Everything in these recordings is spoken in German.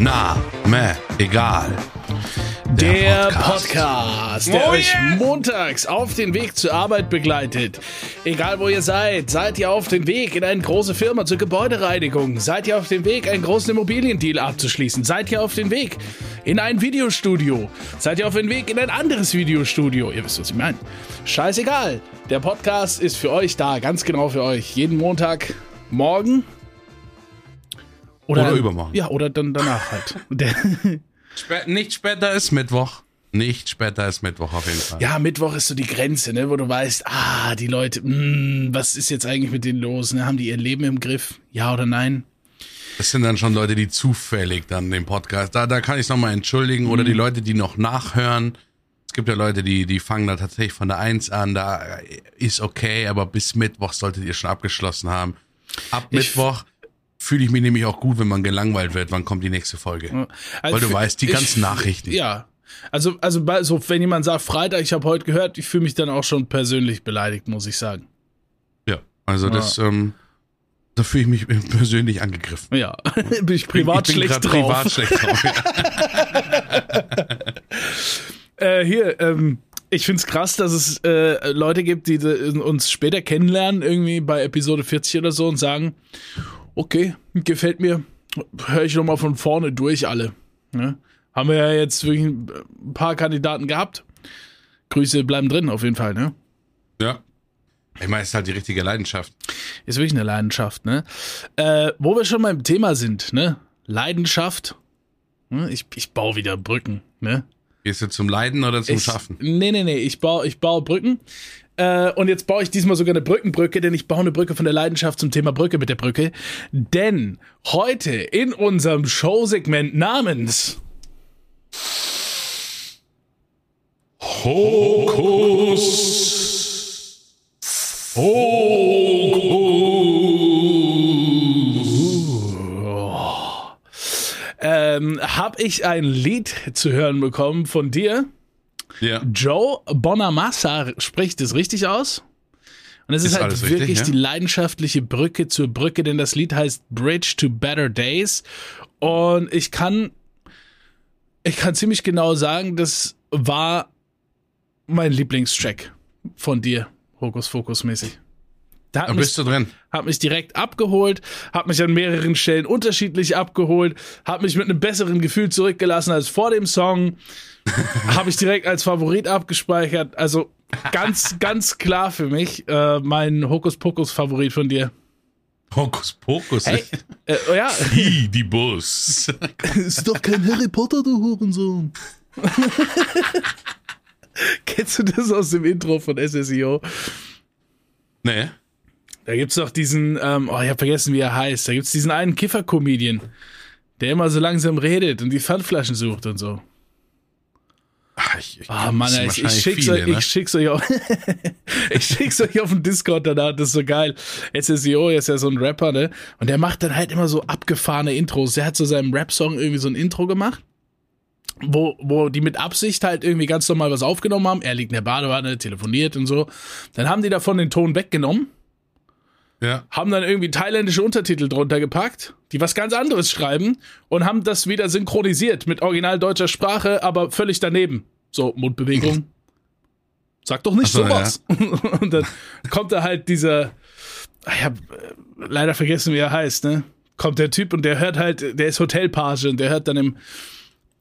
Na, meh, egal. Der Podcast, der euch montags auf den Weg zur Arbeit begleitet. Egal wo ihr seid, seid ihr auf dem Weg in eine große Firma zur Gebäudereinigung, seid ihr auf dem Weg, einen großen Immobiliendeal abzuschließen, seid ihr auf dem Weg in ein Videostudio, seid ihr auf dem Weg in ein anderes Videostudio. Ihr wisst, was ich meine. Scheißegal. Der Podcast ist für euch da, ganz genau für euch. Jeden Montag morgen. Oder übermorgen. Ja, oder dann danach halt. Spä nicht später ist Mittwoch. Nicht später ist Mittwoch auf jeden Fall. Ja, Mittwoch ist so die Grenze, ne, wo du weißt, ah, die Leute, mh, was ist jetzt eigentlich mit denen los? Ne? Haben die ihr Leben im Griff? Ja oder nein? Das sind dann schon Leute, die zufällig dann den Podcast, da, da kann ich es nochmal entschuldigen, oder die Leute, die noch nachhören. Es gibt ja Leute, die, die fangen da tatsächlich von der Eins an, da ist okay, aber bis Mittwoch solltet ihr schon abgeschlossen haben. Ab Ich- Mittwoch fühle ich mich nämlich auch gut, wenn man gelangweilt wird, wann kommt die nächste Folge. Also Weil du weißt, die ich- ganzen Nachrichten. Ja. Also, also so, wenn jemand sagt, Freitag, ich habe heute gehört, ich fühle mich dann auch schon persönlich beleidigt, muss ich sagen. Ja, also das, ähm, da fühle ich mich persönlich angegriffen. Ja, bin ich privat ich bin schlecht grad drauf. privat schlecht drauf. Ja. Äh, hier, ähm, ich find's krass, dass es äh, Leute gibt, die uns später kennenlernen, irgendwie bei Episode 40 oder so und sagen, okay, gefällt mir, höre ich nochmal von vorne durch alle. Ne? Haben wir ja jetzt wirklich ein paar Kandidaten gehabt. Grüße bleiben drin, auf jeden Fall, ne? ja. Ich meine, es ist halt die richtige Leidenschaft. Ist wirklich eine Leidenschaft, ne? Äh, wo wir schon beim Thema sind, ne? Leidenschaft. Ne? Ich, ich baue wieder Brücken, ne? Gehst du zum Leiden oder zum Ich, Schaffen? Nee, nee, nee, ich baue, ich baue Brücken. Äh, und jetzt baue ich diesmal sogar eine Brückenbrücke, denn ich baue eine Brücke von der Leidenschaft zum Thema Brücke mit der Brücke. Denn heute in unserem Showsegment namens ähm, habe ich ein Lied zu hören bekommen von dir. Ja. Joe Bonamassa spricht es richtig aus. Und es ist, Ist halt alles richtig, wirklich ja? die leidenschaftliche Brücke zur Brücke, denn das Lied heißt Bridge to Better Days. Und ich kann, ich kann ziemlich genau sagen, das war mein Lieblingstrack von dir, Hokus Fokus mäßig. Da bist du drin. Hat mich direkt abgeholt, hat mich an mehreren Stellen unterschiedlich abgeholt, hat mich mit einem besseren Gefühl zurückgelassen als vor dem Song, habe ich direkt als Favorit abgespeichert. Also ganz, ganz klar für mich äh, mein Hokus-Pokus-Favorit von dir. Hokus Pokus. Hey, äh, oh ja, Hi, die Bus. ist doch kein Harry Potter, du Hurensohn. Kennst du das aus dem Intro von SSIO? nee. Da gibt's doch diesen, ähm, oh, ich hab vergessen, wie er heißt. Da gibt's diesen einen Kiffer-Comedian, der immer so langsam redet und die Pfandflaschen sucht und so. Ach, ich, ich Ah, Mann, ich, ich, schick's viele, euch, ne? ich schick's euch auf, ich schick's euch auf den Discord danach, das ist so geil. SSIO ist ja so ein Rapper, ne? Und der macht dann halt immer so abgefahrene Intros. Der hat zu seinem Rap-Song irgendwie so ein Intro gemacht, wo, wo die mit Absicht halt irgendwie ganz normal was aufgenommen haben. Er liegt in der Badewanne, telefoniert und so. Dann haben die davon den Ton weggenommen Ja. haben dann irgendwie thailändische Untertitel drunter gepackt, die was ganz anderes schreiben und haben das wieder synchronisiert mit original deutscher Sprache, aber völlig daneben. So, Mundbewegung. Sag doch nicht so, sowas. Und dann kommt da halt dieser, ich hab äh, leider vergessen, wie er heißt, ne? Kommt der Typ und der hört halt, der ist Hotelpage und der hört dann im,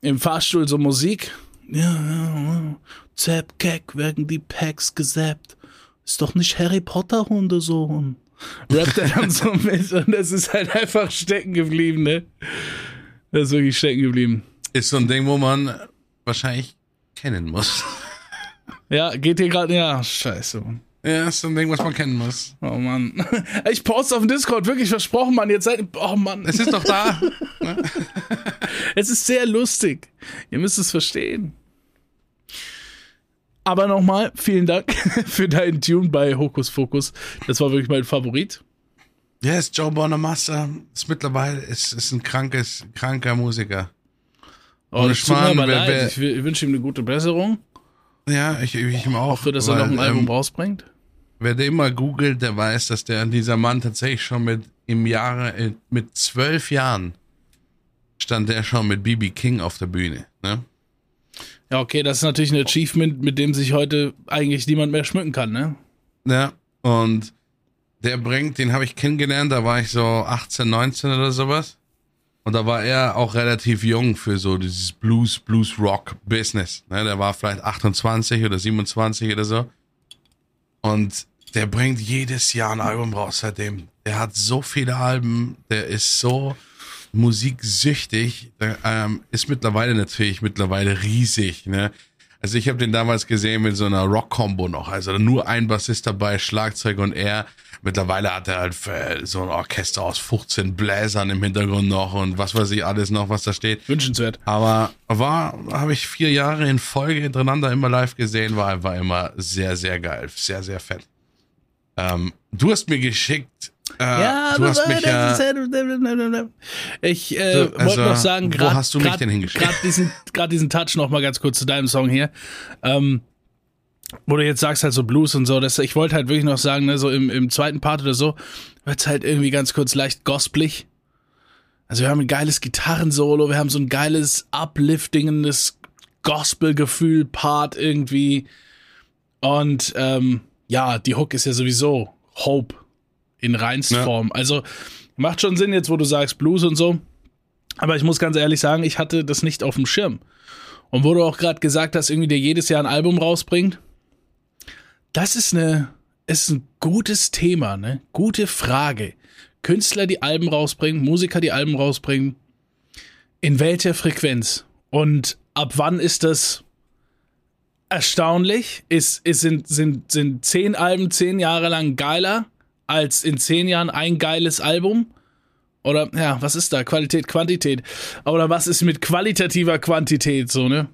im Fahrstuhl so Musik. Ja, ja, ja. Zapp, Keck, werden die Packs gesappt. Ist doch nicht Harry Potter Hundesohn. Rappt er dann so mit und das ist halt einfach stecken geblieben, ne? Das ist wirklich stecken geblieben. Ist so ein Ding, wo man wahrscheinlich kennen muss. Ja, geht hier gerade, ja, scheiße. Mann. Ja, ist so ein Ding, was man kennen muss. Oh Mann. Ich poste auf dem Discord, wirklich versprochen, Mann. Jetzt seid, oh Mann. Es ist doch da. Es ist sehr lustig. Ihr müsst es verstehen. Aber nochmal, vielen Dank für deinen Tune bei Hokus Pokus. Das war wirklich mein Favorit. Ja, ist Joe Bonamassa. Ist mittlerweile, ist, ist ein krankes, kranker Musiker. Oh, Ohne Schmarrn, wer- wer- Ich, ich wünsche ihm eine gute Besserung. Ja, ich, ich ihm auch. Für dass er noch ein weil, Album ähm, rausbringt. Wer der immer googelt, der weiß, dass der dieser Mann tatsächlich schon mit im Jahre äh, mit zwölf Jahren stand der schon mit BB King auf der Bühne. Ne? Ja, okay, das ist natürlich ein Achievement, mit dem sich heute eigentlich niemand mehr schmücken kann, ne? Ja, und der bringt, den habe ich kennengelernt, da war ich so 18, 19 oder sowas. Und da war er auch relativ jung für so dieses Blues, Blues Rock Business. Ne, der war vielleicht 28 oder 27 oder so. Und der bringt jedes Jahr ein Album raus seitdem. Der hat so viele Alben, der ist so musiksüchtig, ähm, ist mittlerweile natürlich mittlerweile riesig. Ne? Also ich habe den damals gesehen mit so einer Rock-Combo noch. Also nur ein Bassist dabei, Schlagzeug und er. Mittlerweile hat er halt so ein Orchester aus 15 Bläsern im Hintergrund noch und was weiß ich alles noch, was da steht. Wünschenswert. Aber war, habe ich vier Jahre in Folge hintereinander immer live gesehen, war einfach immer sehr, sehr geil. Sehr, sehr fett. Ähm, du hast mir geschickt, äh, ja, du hast mich ja, ich äh, So, wollte also, noch sagen, wo gerade hast du mich denn hingeschickt? Gerade diesen, grad diesen Touch noch mal ganz kurz zu deinem Song hier. Ähm, wo du jetzt sagst halt so Blues und so, das, ich wollte halt wirklich noch sagen, ne, so im, im zweiten Part oder so, wird's halt irgendwie ganz kurz leicht gospelig. Also wir haben ein geiles Gitarrensolo, wir haben so ein geiles upliftingendes Gospel-Gefühl-Part irgendwie. Und ähm, ja, die Hook ist ja sowieso Hope in Reinstform. Also macht schon Sinn jetzt, wo du sagst Blues und so. Aber ich muss ganz ehrlich sagen, ich hatte das nicht auf dem Schirm. Und wo du auch gerade gesagt hast, irgendwie der jedes Jahr ein Album rausbringt, das ist eine, ist ein gutes Thema, ne? Gute Frage. Künstler, die Alben rausbringen, Musiker, die Alben rausbringen, in welcher Frequenz? Und ab wann ist das erstaunlich? Ist, ist, sind, sind, sind zehn Alben zehn Jahre lang geiler als in zehn Jahren ein geiles Album? Oder, ja, was ist da? Qualität, Quantität. Oder was ist mit qualitativer Quantität so, ne?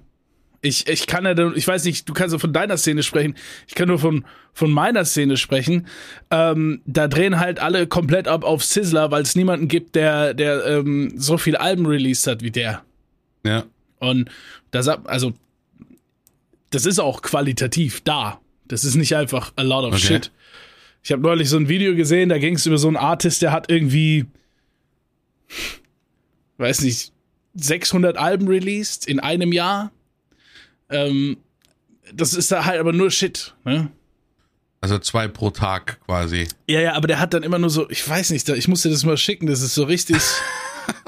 Ich, ich kann ja, ich weiß nicht, du kannst ja von deiner Szene sprechen. Ich kann nur von, von meiner Szene sprechen. Ähm, da drehen halt alle komplett ab auf Sizzler, weil es niemanden gibt, der, der ähm, so viel Alben released hat wie der. ja, Und das, also, das ist auch qualitativ da. Das ist nicht einfach a lot of Okay. shit. Ich habe neulich so ein Video gesehen, da ging es über so einen Artist, der hat irgendwie, weiß nicht, 600 Alben released in einem Jahr. Ähm, das ist da halt aber nur Shit. Ne? also zwei pro Tag quasi. Ja, ja, aber der hat dann immer nur so, ich weiß nicht, ich muss dir das mal schicken, das ist so richtig.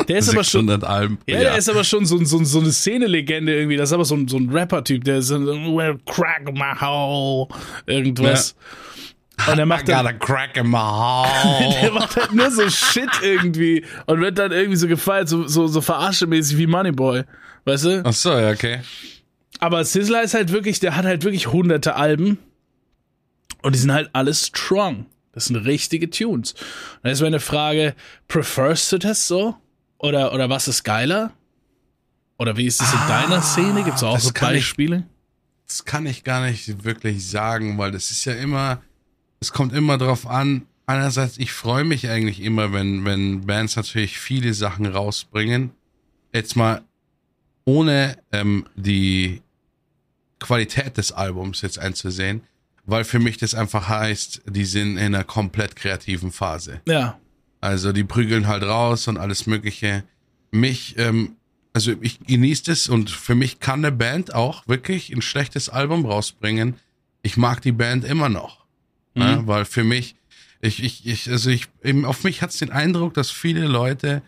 Der ist aber schon, 600 Alben. Ja, der ist aber schon so, so, so eine Szene-Legende irgendwie. Das ist aber so ein, so ein Rapper-Typ, der ist so well, crack my hole, irgendwas. Und er macht I dann, got a crack in my der hole. macht halt nur so Shit irgendwie und wird dann irgendwie so gefeiert, so, so, so verarschemäßig wie Moneyboy. Weißt du? Ach so, ja, okay. Aber Sizzler ist halt wirklich, der hat halt wirklich hunderte Alben und die sind halt alle strong. Das sind richtige Tunes. Und da ist meine Frage, preferst du das so? Oder, oder was ist geiler? Oder wie ist es in deiner Szene? Gibt es auch so kann ich- Beispiele? Das kann ich gar nicht wirklich sagen, weil das ist ja immer, es kommt immer drauf an. Einerseits, ich freue mich eigentlich immer, wenn, wenn Bands natürlich viele Sachen rausbringen. Jetzt mal ohne ähm, die Qualität des Albums jetzt einzusehen, weil für mich das einfach heißt, die sind in einer komplett kreativen Phase. Ja. Also die prügeln halt raus und alles Mögliche. Mich, ähm, also ich genieße das und für mich kann eine Band auch wirklich ein schlechtes Album rausbringen. Ich mag die Band immer noch. Ne? Weil für mich, ich, ich, ich, also ich, eben auf mich hat es den Eindruck, dass viele Leute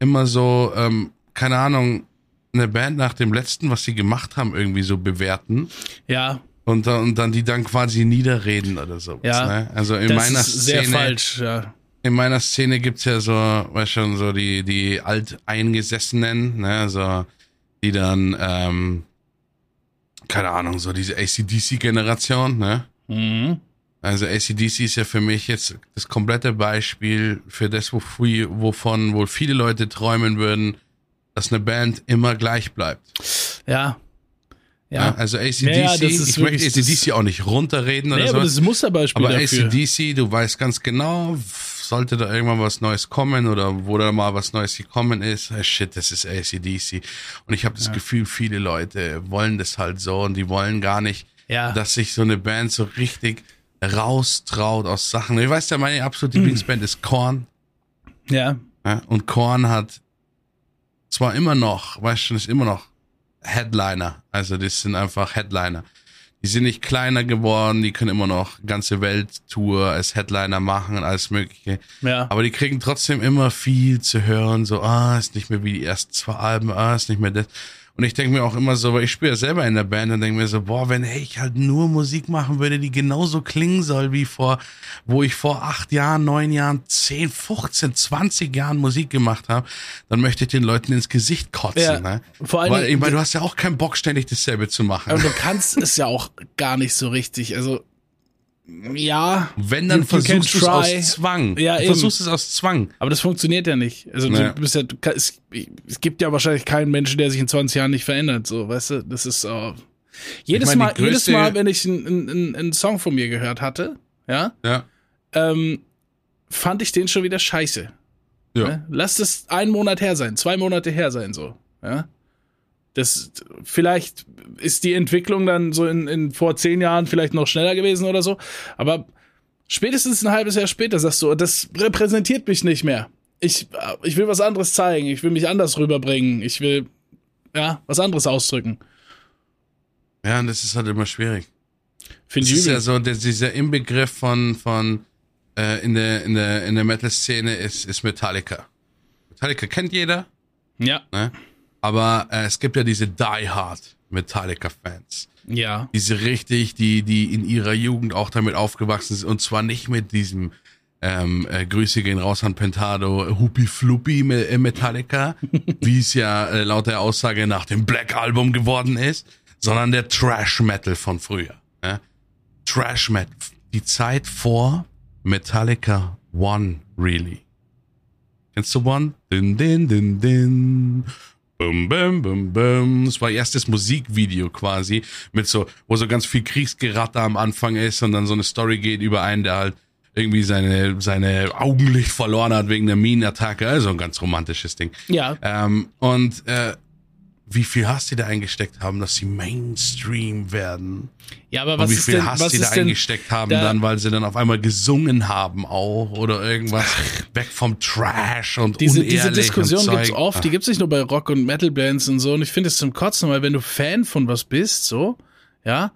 immer so, ähm, keine Ahnung, eine Band nach dem letzten, was sie gemacht haben, irgendwie so bewerten Ja, und, dann- und dann die dann quasi niederreden oder sowas. Ja, ne? Also in das meiner ist sehr Szene falsch, ja. In meiner Szene gibt's ja so, weißt schon, so die, die Alteingesessenen, ne, so, die dann, ähm, keine Ahnung, so diese ACDC-Generation, ne? Mhm. Also ACDC ist ja für mich jetzt das komplette Beispiel für das, wovon wohl viele Leute träumen würden, dass eine Band immer gleich bleibt. Ja. Ja. Ja. Also ACDC, Ja, ja, das ist ich möchte ACDC auch nicht runterreden Nee, oder aber so. das ist ein Musterbeispiel Aber dafür. ACDC, du weißt ganz genau, sollte da irgendwann was Neues kommen oder wo da mal was Neues gekommen ist, ah, shit, das ist ACDC. Und ich habe das Gefühl, viele Leute wollen das halt so und die wollen gar nicht, Ja. dass sich so eine Band so richtig raustraut aus Sachen. Ich weiß ja, meine absolute Lieblingsband ist Korn. Ja. Ja? Und Korn hat zwar immer noch, weißt du, ist immer noch Headliner. Also das sind einfach Headliner. Die sind nicht kleiner geworden, die können immer noch ganze Welttour als Headliner machen, alles mögliche. Ja. Aber die kriegen trotzdem immer viel zu hören, so, ah, ist nicht mehr wie die ersten zwei Alben, ah, ist nicht mehr das. Und ich denke mir auch immer so, weil ich spiele ja selber in der Band und denke mir so, boah, wenn ich halt nur Musik machen würde, die genauso klingen soll wie vor, wo ich vor acht Jahren, neun Jahren, zehn, 15, 20 Jahren Musik gemacht habe, dann möchte ich den Leuten ins Gesicht kotzen. Ja, ne? vor allen weil ich meine, du hast ja auch keinen Bock, ständig dasselbe zu machen. Aber du kannst es ja auch gar nicht so richtig. Also, ja. Wenn, dann versuchst du es aus Zwang. Ja, du eben. versuchst es aus Zwang. Aber das funktioniert ja nicht. Also Naja. du bist ja, du es, es gibt ja wahrscheinlich keinen Menschen, der sich in 20 Jahren nicht verändert. So, weißt du, das ist äh, jedes Ich Mal, jedes Mal, wenn ich einen einen Song von mir gehört hatte, ja, Ja. ähm, fand ich den schon wieder scheiße. Ja. Ne? Lass das einen Monat her sein, zwei Monate her sein, so. Ja. Das, vielleicht ist die Entwicklung dann so in, in vor zehn Jahren vielleicht noch schneller gewesen oder so. Aber spätestens ein halbes Jahr später sagst du, das repräsentiert mich nicht mehr. Ich, ich will was anderes zeigen. Ich will mich anders rüberbringen. Ich will, ja, was anderes ausdrücken. Ja, und das ist halt immer schwierig. Finde Das ich ist ja so, der, dieser Inbegriff von, von äh, in der, in der, in der Metal-Szene ist, ist Metallica. Metallica kennt jeder, Ja, ne? Aber äh, es gibt ja diese Die Hard Metallica-Fans. ja. Diese richtig, die, die in ihrer Jugend auch damit aufgewachsen sind und zwar nicht mit diesem ähm, äh, Grüße gehen raus an Pentado, Hupi Fluppi äh, Metallica, wie es ja äh, laut der Aussage nach dem Black Album geworden ist, sondern der Trash Metal von früher. Ja? Trash Metal, die Zeit vor Metallica One, really. Kennst du One? Din, din, din, din. Bum, bum, bum, bum. Das war erstes Musikvideo quasi, mit so, wo so ganz viel Kriegsgeratter am Anfang ist und dann so eine Story geht über einen, der halt irgendwie seine, seine Augenlicht verloren hat wegen der Minenattacke. Also ein ganz romantisches Ding. Ja. Ähm, und äh, wie viel Hass die da eingesteckt haben, dass sie Mainstream werden. Ja, aber Und was wie ist viel denn, Hass die da eingesteckt haben, da- dann, weil sie dann auf einmal gesungen haben auch oder irgendwas weg vom Trash und diese, diese Diskussion und gibt's oft, die gibt's nicht nur bei Rock- und Metal-Bands und so. Und ich finde es zum Kotzen, weil wenn du Fan von was bist, so, ja,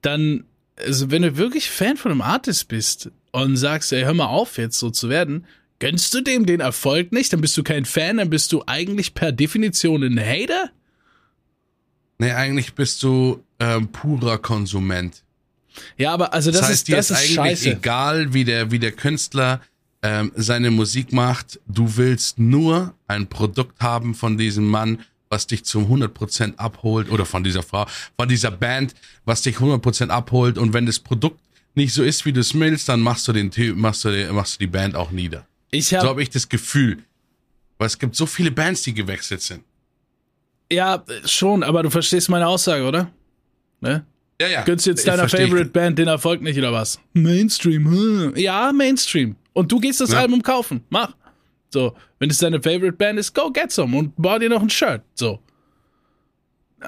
dann, also wenn du wirklich Fan von einem Artist bist und sagst, ey, hör mal auf jetzt so zu werden, gönnst du dem den Erfolg nicht, dann bist du kein Fan, dann bist du eigentlich per Definition ein Hater. Nee, eigentlich bist du ähm, purer Konsument. Ja, aber also das, Das, heißt, ist, dir das ist ist eigentlich scheiße. egal, wie der, wie der Künstler ähm, seine Musik macht. Du willst nur ein Produkt haben von diesem Mann, was dich zum 100% abholt, oder von dieser Frau, von dieser Band, was dich 100% abholt. Und wenn das Produkt nicht so ist, wie du es willst, dann machst du den Typ, machst du, machst du die Band auch nieder. Ich So habe habe ich das Gefühl. Weil es gibt so viele Bands, die gewechselt sind. Ja schon, aber du verstehst meine Aussage, oder? Ne? Ja, ja. Gönnst du jetzt Ich deiner. Favorite Band den Erfolg nicht oder was? Mainstream, hm. ja, Mainstream. Und du gehst das Ja. Album kaufen, mach. So, wenn es deine Favorite Band ist, go get some und bau dir noch ein Shirt. So.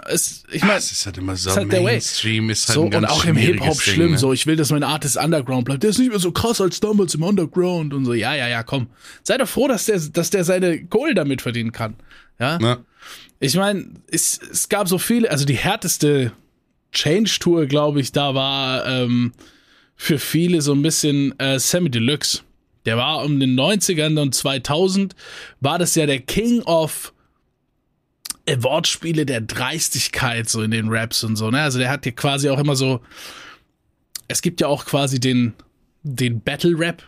Es, ich Ah, meine, Es ist halt immer so, ist halt. Mainstream ist halt so und auch im Hip-Hop Ding, schlimm. ne? So, ich will, dass mein Artist Underground bleibt. Der ist nicht mehr so krass als damals im Underground und so. Ja, ja, ja, komm. Sei doch froh, dass der, dass der seine Kohle damit verdienen kann. Ja. Ne? Ich meine, es, es gab so viele, also die härteste Change-Tour, glaube ich, da war ähm, für viele so ein bisschen äh, Sammy Deluxe. Der war um den 90ern und 2000 war das ja der King of Wortspiele der Dreistigkeit so in den Raps und so, ne? Also der hat ja quasi auch immer so es gibt ja auch quasi den den Battle Rap,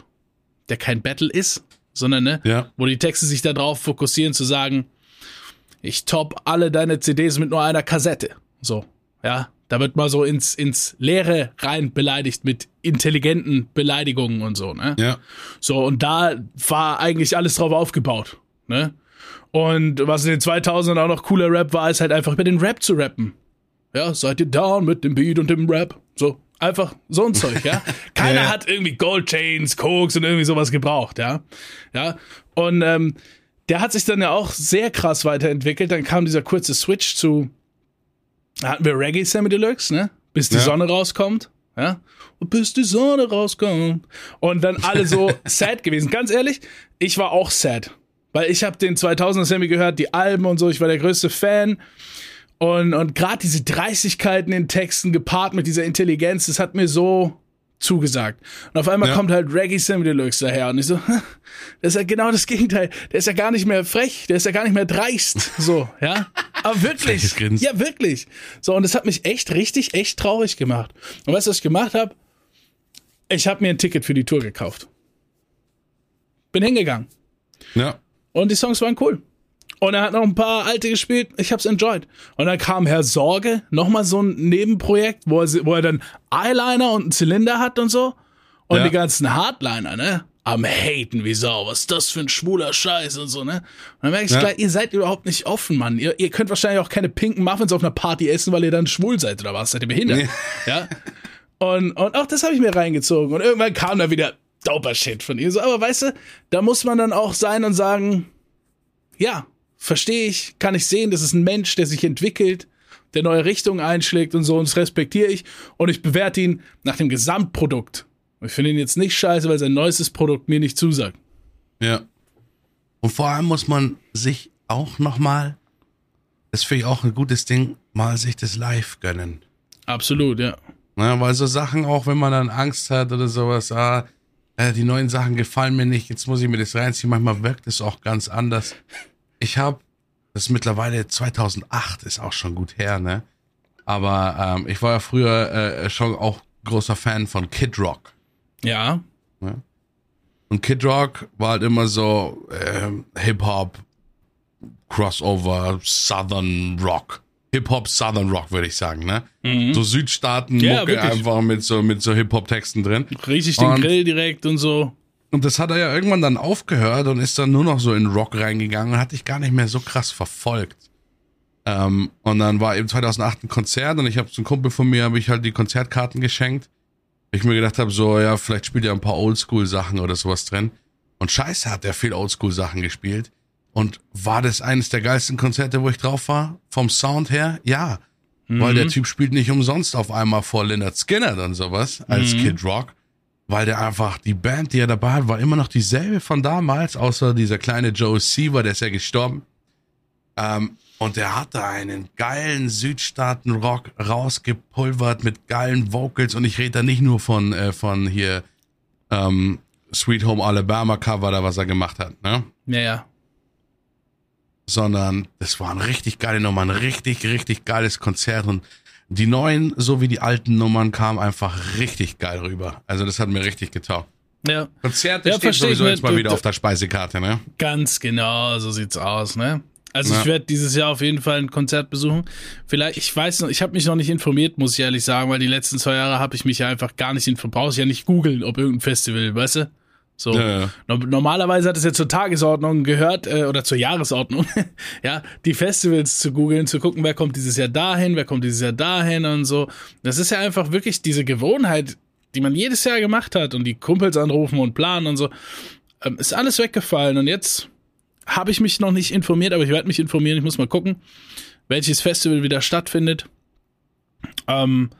der kein Battle ist, sondern ne, Ja. wo die Texte sich darauf fokussieren zu sagen, ich top alle deine CDs mit nur einer Kassette. So, ja. Da wird mal so ins, ins Leere rein beleidigt mit intelligenten Beleidigungen und so, ne? Ja. So, und da war eigentlich alles drauf aufgebaut, ne? Und was in den 2000ern auch noch cooler Rap war, ist halt einfach über den Rap zu rappen. Ja, seid ihr down mit dem Beat und dem Rap? So, einfach so ein Zeug, ja? Keiner Ja. hat irgendwie Gold Chains, Koks und irgendwie sowas gebraucht, ja? Ja, und ähm, der hat sich dann ja auch sehr krass weiterentwickelt. Dann kam dieser kurze Switch zu, da hatten wir Reggae Sammy Deluxe, ne? Bis die Ja. Sonne rauskommt, ja? Und bis die Sonne rauskommt. Und dann alle so sad gewesen. Ganz ehrlich, ich war auch sad Weil ich habe den 2000er Sammy gehört, die Alben und so, ich war der größte Fan. Und, und gerade diese Dreistigkeiten in Texten gepaart mit dieser Intelligenz, das hat mir so zugesagt. Und auf einmal ja. kommt halt Reggae Sammy Deluxe daher und ich so, das ist ja genau das Gegenteil. Der ist ja gar nicht mehr frech, der ist ja gar nicht mehr dreist. So, ja. Aber wirklich. Ja, wirklich. So, und das hat mich echt richtig, echt traurig gemacht. Und weißt du, was ich gemacht habe? Ich habe mir ein Ticket für die Tour gekauft. Bin hingegangen. Ja. Und die Songs waren cool. Und er hat noch ein paar alte gespielt. Ich hab's enjoyed. Und dann kam Herr Sorge, nochmal so ein Nebenprojekt, wo er, wo er dann Eyeliner und einen Zylinder hat und so. Und ja. die ganzen Hardliner, ne? Am haten wie Sau. Was ist das für ein schwuler Scheiß und so, ne? Und dann merke ich ja. gleich, ihr seid überhaupt nicht offen, Mann. Ihr, ihr könnt wahrscheinlich auch keine pinken Muffins auf einer Party essen, weil ihr dann schwul seid oder was? Seid ihr behindert? Nee. Ja. Und, und auch das habe ich mir reingezogen. Und irgendwann kam da wieder doper Shit von ihr. So, aber weißt du, da muss man dann auch sein und sagen, ja, verstehe ich, kann ich sehen, das ist ein Mensch, der sich entwickelt, der neue Richtungen einschlägt und so, und das respektiere ich. Und ich bewerte ihn nach dem Gesamtprodukt. Ich finde ihn jetzt nicht scheiße, weil sein neuestes Produkt mir nicht zusagt. Ja. Und vor allem muss man sich auch nochmal, das finde ich auch ein gutes Ding, mal sich das live gönnen. Absolut, ja. ja. Weil so Sachen, auch wenn man dann Angst hat oder sowas, ah, äh, die neuen Sachen gefallen mir nicht, jetzt muss ich mir das reinziehen, manchmal wirkt es auch ganz anders ich habe, das ist mittlerweile 2008, ist auch schon gut her, ne? Aber ähm, ich war ja früher äh, schon auch großer Fan von Kid Rock. Ja. Ne? Und Kid Rock war halt immer so äh, Hip-Hop, Crossover, Southern Rock. Hip-Hop, Southern Rock, würde ich sagen, ne? Mhm. So Südstaaten-Mucke ja, einfach mit so, mit so Hip-Hop-Texten drin. Richtig den und, Grill direkt und so. Und das hat er ja irgendwann dann aufgehört und ist dann nur noch so in Rock reingegangen und hat dich gar nicht mehr so krass verfolgt. Ähm, und dann war eben 2008 ein Konzert und ich habe zum Kumpel von mir, habe ich halt die Konzertkarten geschenkt. Ich mir gedacht habe, so, ja, vielleicht spielt er ein paar Oldschool-Sachen oder sowas drin. Und scheiße hat er viel Oldschool-Sachen gespielt. Und war das eines der geilsten Konzerte, wo ich drauf war? Vom Sound her? Ja. Mhm. Weil der Typ spielt nicht umsonst auf einmal vor Leonard Skinner und sowas als mhm. Kid Rock weil der einfach, die Band, die er dabei hat, war immer noch dieselbe von damals, außer dieser kleine Joe Seaver, der ist ja gestorben. Ähm, und der hatte einen geilen Südstaaten-Rock rausgepulvert mit geilen Vocals und ich rede da nicht nur von, äh, von hier ähm, Sweet Home Alabama Cover da, was er gemacht hat, ne? Ja, ja. Sondern das war ein richtig geile Nummer, ein richtig, richtig geiles Konzert und die neuen sowie die alten Nummern kamen einfach richtig geil rüber. Also das hat mir richtig getaugt. Ja. Konzerte ja, steht sowieso jetzt mal wieder auf der Speisekarte, ne? Ganz genau, so sieht's aus, ne? Also ja. ich werde dieses Jahr auf jeden Fall ein Konzert besuchen. Vielleicht, ich weiß noch, ich habe mich noch nicht informiert, muss ich ehrlich sagen, weil die letzten zwei Jahre habe ich mich ja einfach gar nicht informiert. Brauchst ja nicht googeln, ob irgendein Festival, weißt du? So. Ja, ja. Normalerweise hat es ja zur Tagesordnung gehört, äh, oder zur Jahresordnung, ja, die Festivals zu googeln, zu gucken, wer kommt dieses Jahr dahin, wer kommt dieses Jahr dahin und so. Das ist ja einfach wirklich diese Gewohnheit, die man jedes Jahr gemacht hat und die Kumpels anrufen und planen und so. Ähm, ist alles weggefallen und jetzt habe ich mich noch nicht informiert, aber ich werde mich informieren. Ich muss mal gucken, welches Festival wieder stattfindet. Ähm,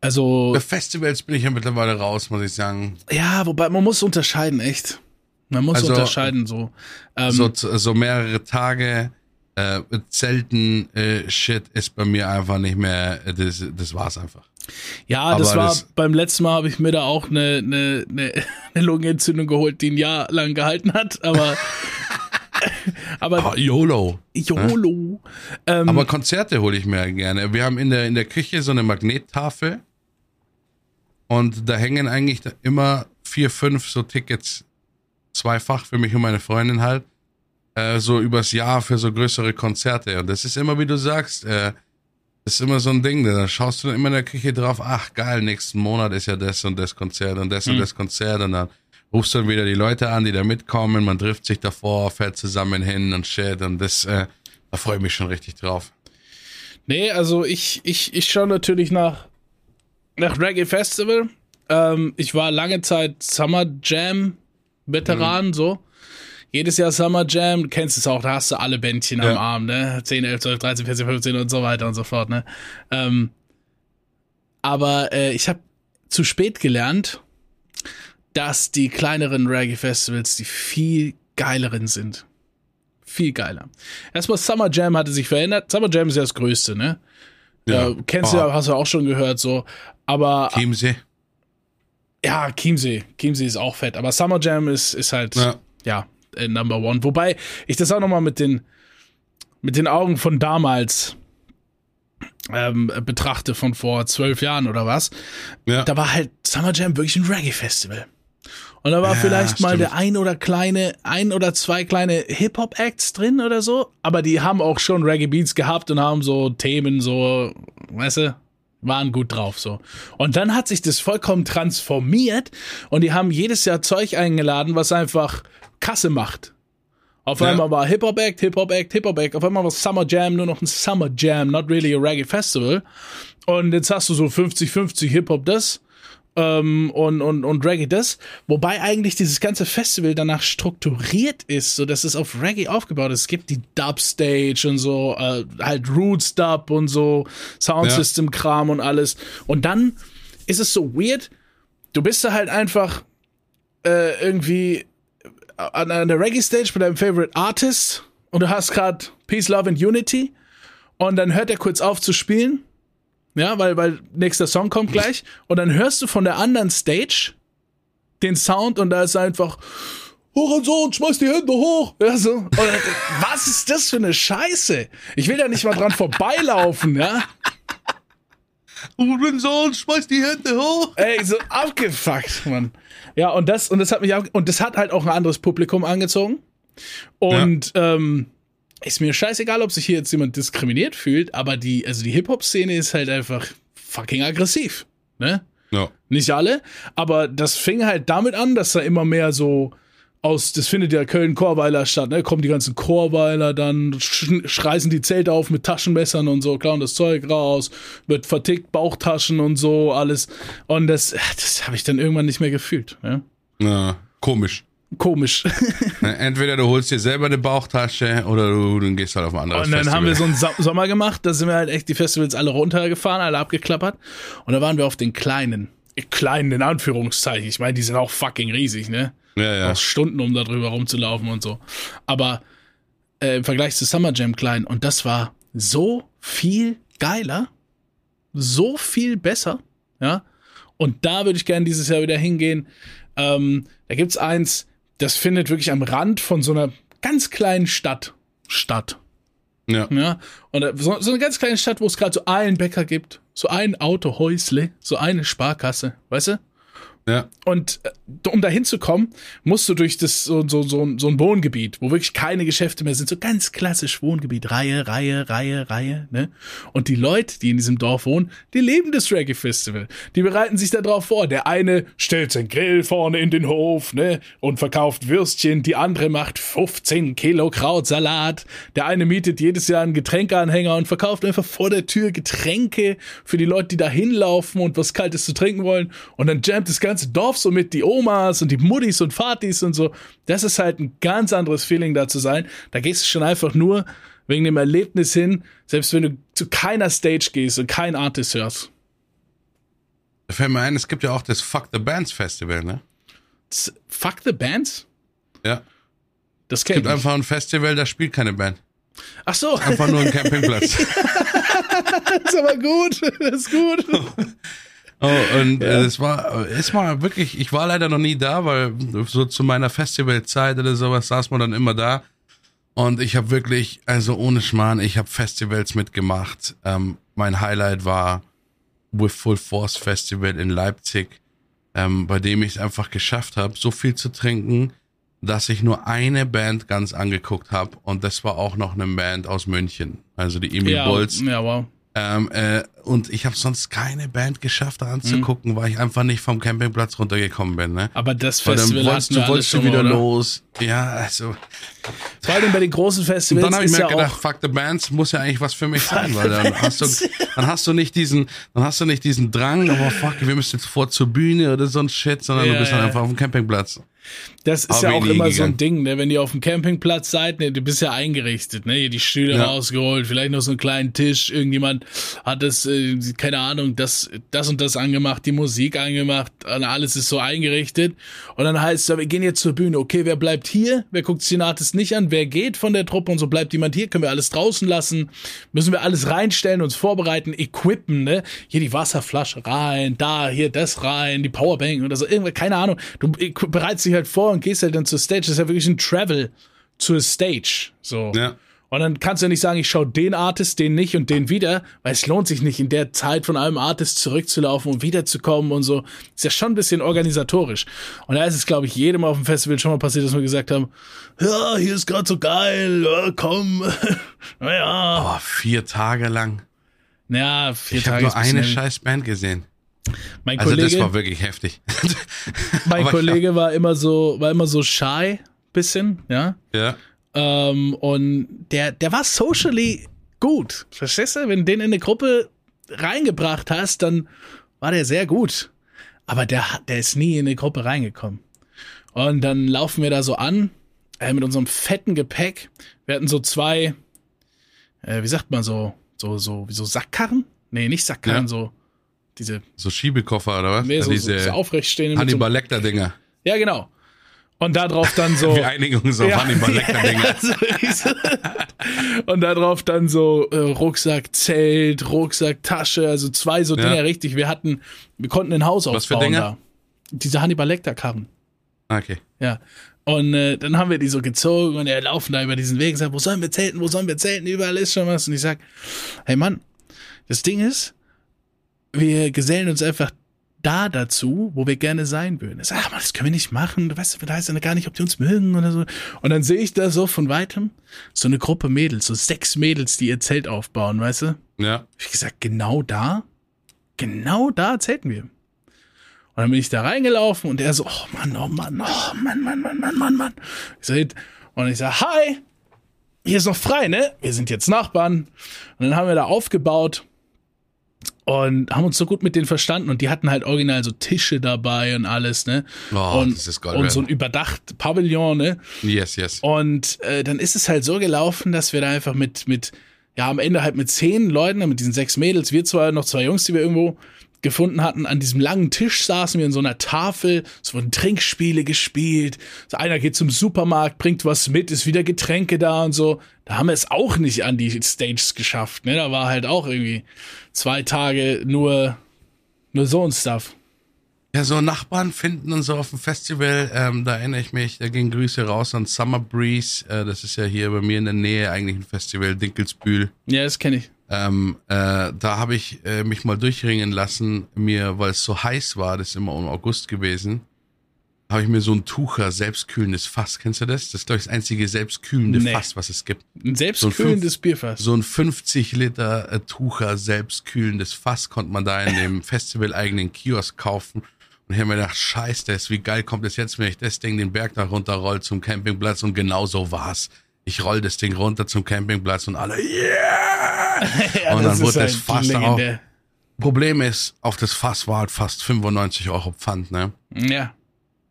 also. Bei Festivals bin ich ja mittlerweile raus, muss ich sagen. Ja, wobei man muss unterscheiden, echt. Man muss also, unterscheiden, so. Ähm, so. So mehrere Tage äh, Zelten äh, Shit ist bei mir einfach nicht mehr, äh, das, das war's einfach. Ja, Aber das war das, beim letzten Mal habe ich mir da auch eine, eine, eine, eine Lungenentzündung geholt, die ein Jahr lang gehalten hat, aber aber ah, YOLO. YOLO. Ne? Ähm, aber Konzerte hole ich mir gerne. Wir haben in der, in der Küche so eine Magnettafel und da hängen eigentlich immer vier, fünf so Tickets, zweifach für mich und meine Freundin halt, äh, so übers Jahr für so größere Konzerte. Und das ist immer, wie du sagst, äh, das ist immer so ein Ding, da schaust du dann immer in der Küche drauf, ach geil, nächsten Monat ist ja das und das Konzert und das mhm. und das Konzert und dann rufst dann wieder die Leute an, die da mitkommen, man trifft sich davor, fährt zusammen hin und shit und das, äh, da freue ich mich schon richtig drauf. Nee, also ich, ich, ich schaue natürlich nach nach Reggae Festival. Ähm, ich war lange Zeit Summer Jam Veteran, mhm. so. Jedes Jahr Summer Jam, du kennst es auch, da hast du alle Bändchen ja. am Arm, ne? 10, 11, 12, 13, 14, 15 und so weiter und so fort, ne? Ähm, aber äh, ich habe zu spät gelernt, dass die kleineren Reggae-Festivals die viel geileren sind. viel geiler. Erstmal Summer Jam hatte sich verändert. Summer Jam ist ja das Größte, ne? Ja. Äh, kennst du ja, hast du auch schon gehört, so. Aber Chiemsee. ja, Chiemsee. Chiemsee ist auch fett. Aber Summer Jam ist, ist halt, ja, Ja. äh, Number One. Wobei ich das auch nochmal mit den, mit den Augen von damals ähm, betrachte, von vor zwölf Jahren oder was. Ja. Da war halt Summer Jam wirklich ein Reggae-Festival. Und da war Ja, vielleicht mal stimmt. der ein oder kleine, ein oder zwei kleine Hip-Hop-Acts drin oder so, aber die haben auch schon Reggae-Beats gehabt und haben so Themen so, weißt du, waren gut drauf so. Und dann hat sich das vollkommen transformiert und die haben jedes Jahr Zeug eingeladen, was einfach Kasse macht. Auf Ja. einmal war Hip-Hop-Act, Hip-Hop-Act, Hip-Hop-Act. Auf einmal war Summer Jam nur noch ein Summer Jam, not really a Reggae Festival. Und jetzt hast du so 50-50 Hip-Hop das ähm, und, und, und Reggae das. Wobei eigentlich dieses ganze Festival danach strukturiert ist, so dass es auf Reggae aufgebaut ist. Es gibt die Dub-Stage und so, äh, halt Roots Dub und so, Soundsystem-Kram und alles. Und dann ist es so weird, du bist da halt einfach äh, irgendwie an, an der Reggae-Stage mit deinem Favorite Artist und du hast gerade Peace, Love and Unity und dann hört er kurz auf zu spielen, ja, weil, weil nächster Song kommt gleich und dann hörst du von der anderen Stage den Sound und da ist einfach Hurensohn, schmeiß die Hände hoch. Ja, so. Und was ist das für eine Scheiße? Ich will da nicht mal dran vorbeilaufen, ja. Hurensohn, schmeiß die Hände hoch. Ey, so abgefuckt, Mann. Ja, und das, und das hat mich und das hat halt auch ein anderes Publikum angezogen. Und ähm, ist mir scheißegal, ob sich hier jetzt jemand diskriminiert fühlt, aber die, also die Hip-Hop-Szene ist halt einfach fucking aggressiv. Ne? Ja. Nicht alle, aber das fing halt damit an, dass da immer mehr so aus, das findet ja Köln-Chorweiler statt, ne? Kommen die ganzen Chorweiler dann, sch schreißen die Zelte auf mit Taschenmessern und so, klauen das Zeug raus, wird vertickt, Bauchtaschen und so, alles. Und das, das habe ich dann irgendwann nicht mehr gefühlt. Ja? ja. Komisch. Komisch. Entweder du holst dir selber eine Bauchtasche oder du, du gehst halt auf ein anderes Und dann Festival. haben wir so einen Sa Sommer gemacht, da sind wir halt echt die Festivals alle runtergefahren, alle abgeklappert. Und da waren wir auf den kleinen. Kleinen in Anführungszeichen. Ich meine, die sind auch fucking riesig, ne? ja, ja. brauchst Stunden, um da drüber rumzulaufen und so. Aber äh, im Vergleich zu Summer Jam klein und das war so viel geiler, so viel besser, ja. Und da würde ich gerne dieses Jahr wieder hingehen. Ähm, da gibt's eins, das findet wirklich am Rand von so einer ganz kleinen Stadt statt. ja. Ja, und da- so, so eine ganz kleine Stadt, wo es gerade so einen Bäcker gibt, so ein Autohäusle, so eine Sparkasse, weißt du? ja. Und um da hinzukommen, musst du durch das so, so, so, so ein Wohngebiet, wo wirklich keine Geschäfte mehr sind, so ganz klassisch Wohngebiet, Reihe, Reihe, Reihe, Reihe, ne? Und die Leute, die in diesem Dorf wohnen, die leben das Reggae Festival. Die bereiten sich da drauf vor. Der eine stellt sein Grill vorne in den Hof, ne? Und verkauft Würstchen. Die andere macht 15 Kilo Krautsalat. Der eine mietet jedes Jahr einen Getränkeanhänger und verkauft einfach vor der Tür Getränke für die Leute, die da hinlaufen und was Kaltes zu trinken wollen. Und dann jammt das ganze Dorf so mit, die Omas und die Muttis und Vatis und so. Das ist halt ein ganz anderes Feeling da zu sein. Da gehst du schon einfach nur wegen dem Erlebnis hin, selbst wenn du zu keiner Stage gehst und keinen Artist hörst. Da fällt mir ein, es gibt ja auch das Fuck the Bands Festival, ne? Z- Fuck the Bands? Ja. Das Es kennt gibt ich. einfach ein Festival, da spielt keine Band. Ach so, Einfach nur ein Campingplatz. das ist aber gut. Das ist gut. Oh, und äh, es war, ist mal wirklich, ich war leider noch nie da, weil so zu meiner Festivalzeit oder sowas saß man dann immer da. Und ich habe wirklich, also ohne Schmarrn, ich habe Festivals mitgemacht. Ähm, mein Highlight war With Full Force Festival in Leipzig, ähm, bei dem ich es einfach geschafft habe, so viel zu trinken, dass ich nur eine Band ganz angeguckt habe. Und das war auch noch eine Band aus München, also die Emil Ja, Bulls. ja, wow. Ähm, äh, und ich habe sonst keine Band geschafft, da Mhm. anzugucken, weil ich einfach nicht vom Campingplatz runtergekommen bin. Ne? Aber das Weil dann Festival wolltest du, wolltest du wieder oder? los. Ja, also. Vor allem bei den großen Und Festivals dann habe ich mir ja gedacht, fuck the bands muss ja eigentlich was für mich sein, weil dann hast du, dann hast du nicht diesen, dann hast du nicht diesen Drang, aber fuck, wir müssen jetzt vor zur Bühne oder so ein Shit, sondern Ja, du bist dann ja. einfach auf dem Campingplatz. Das ist Hab ja auch immer so gegangen. ein Ding, ne? Wenn ihr auf dem Campingplatz seid, ne, du bist ja eingerichtet, ne? Hier die Stühle Ja. rausgeholt, vielleicht noch so einen kleinen Tisch, irgendjemand hat das, äh, äh, keine Ahnung, das, das und das angemacht, die Musik angemacht, alles ist so eingerichtet. Und dann heißt es, wir gehen jetzt zur Bühne. Okay, wer bleibt hier? Wer guckt Artist nicht an? Wer geht von der Truppe und so bleibt jemand hier? Können wir alles draußen lassen? Müssen wir alles reinstellen, uns vorbereiten, equippen, ne? Hier die Wasserflasche rein, da, hier das rein, die Powerbank oder so, irgendwie, keine Ahnung. Du bereitest dich halt vor und gehst halt dann zur Stage. Das ist ja wirklich ein Travel zur Stage. So. Ja. Und dann kannst du ja nicht sagen, ich schaue den Artist, den nicht und den wieder, weil es lohnt sich nicht, in der Zeit von einem Artist zurückzulaufen und wiederzukommen und so. Ist ja schon ein bisschen organisatorisch. Und da ist es, glaube ich, jedem auf dem Festival schon mal passiert, dass wir gesagt haben, ja, hier ist gerade so geil, ja, komm. naja. Oh, vier Tage lang. Ja, vier ich Tage. Ich habe nur eine scheiß Band gesehen. Mein also Kollege, das war wirklich heftig. mein Kollege war immer so, war immer so shy, bisschen, ja. Ja. Ähm, und der, der war socially gut. Verstehst du? Wenn du den in eine Gruppe reingebracht hast, dann war der sehr gut. Aber der, der ist nie in eine Gruppe reingekommen. Und dann laufen wir da so an, äh, mit unserem fetten Gepäck. Wir hatten so zwei, äh, wie sagt man so, so, so, wie so Sackkarren? Nee, nicht Sackkarren, ja. so diese. So Schiebekoffer oder was? Nee, so, diese so, so aufrechtstehende. Hannibal Lecter-Dinger. Ja, genau. Und da drauf dann so. Wir einigen uns auf ja, Hannibal Lecter-Dinger. und da drauf dann so äh, Rucksack, Zelt, Rucksack, Tasche, also zwei so Dinger, ja. richtig. Wir hatten, wir konnten ein Haus Was aufbauen für Dinger? da. Diese Hannibal Lecter-Karren. Okay. Ja. Und äh, dann haben wir die so gezogen und er laufen da über diesen Weg und sagt, wo sollen wir zelten, wo sollen wir zelten, überall ist schon was. Und ich sag, hey Mann, das Ding ist, wir gesellen uns einfach da dazu, wo wir gerne sein würden. Ich sag, ach, das können wir nicht machen. Du weißt, da heißt ja gar nicht, ob die uns mögen oder so. Und dann sehe ich da so von weitem so eine Gruppe Mädels, so sechs Mädels, die ihr Zelt aufbauen, weißt du? Ja. Ich gesagt, genau da, genau da zelten wir. Und dann bin ich da reingelaufen und er so, oh Mann, oh Mann, oh Mann, Mann, Mann, Mann, Mann, Mann. Ich so, und ich sag, hi, hier ist noch frei, ne? Wir sind jetzt Nachbarn. Und dann haben wir da aufgebaut und haben uns so gut mit denen verstanden und die hatten halt original so Tische dabei und alles, ne? Oh, und, das ist Gold und so ein überdacht Pavillon, ne? Yes, yes. Und äh, dann ist es halt so gelaufen, dass wir da einfach mit, mit, ja, am Ende halt mit zehn Leuten, mit diesen sechs Mädels, wir zwei, noch zwei Jungs, die wir irgendwo gefunden hatten, an diesem langen Tisch saßen wir in so einer Tafel, es wurden Trinkspiele gespielt, so einer geht zum Supermarkt, bringt was mit, ist wieder Getränke da und so. Da haben wir es auch nicht an die Stages geschafft, ne? Da war halt auch irgendwie zwei Tage nur, nur so ein Stuff. Ja, so Nachbarn finden und so auf dem Festival, ähm, da erinnere ich mich, da gehen Grüße raus an Summer Breeze, äh, das ist ja hier bei mir in der Nähe eigentlich ein Festival, Dinkelsbühl. Ja, das kenne ich. Ähm, äh, da habe ich äh, mich mal durchringen lassen, mir, weil es so heiß war, das ist immer im August gewesen, habe ich mir so ein Tucher selbstkühlendes Fass, kennst du das? Das ist, glaube ich, das einzige selbstkühlende nee. Fass, was es gibt. Ein selbstkühlendes so ein Bierfass? So ein 50 Liter äh, Tucher selbstkühlendes Fass konnte man da in dem Festival-eigenen Kiosk kaufen. Und ich habe mir gedacht, scheiß das, wie geil kommt es jetzt, wenn ich das Ding den Berg da runterroll zum Campingplatz und genau so war's. Ich roll das Ding runter zum Campingplatz und alle, yeah! ja, und dann wurde das Fass auch. Problem ist, auf das Fass war halt fast 95 Euro Pfand, ne? Ja.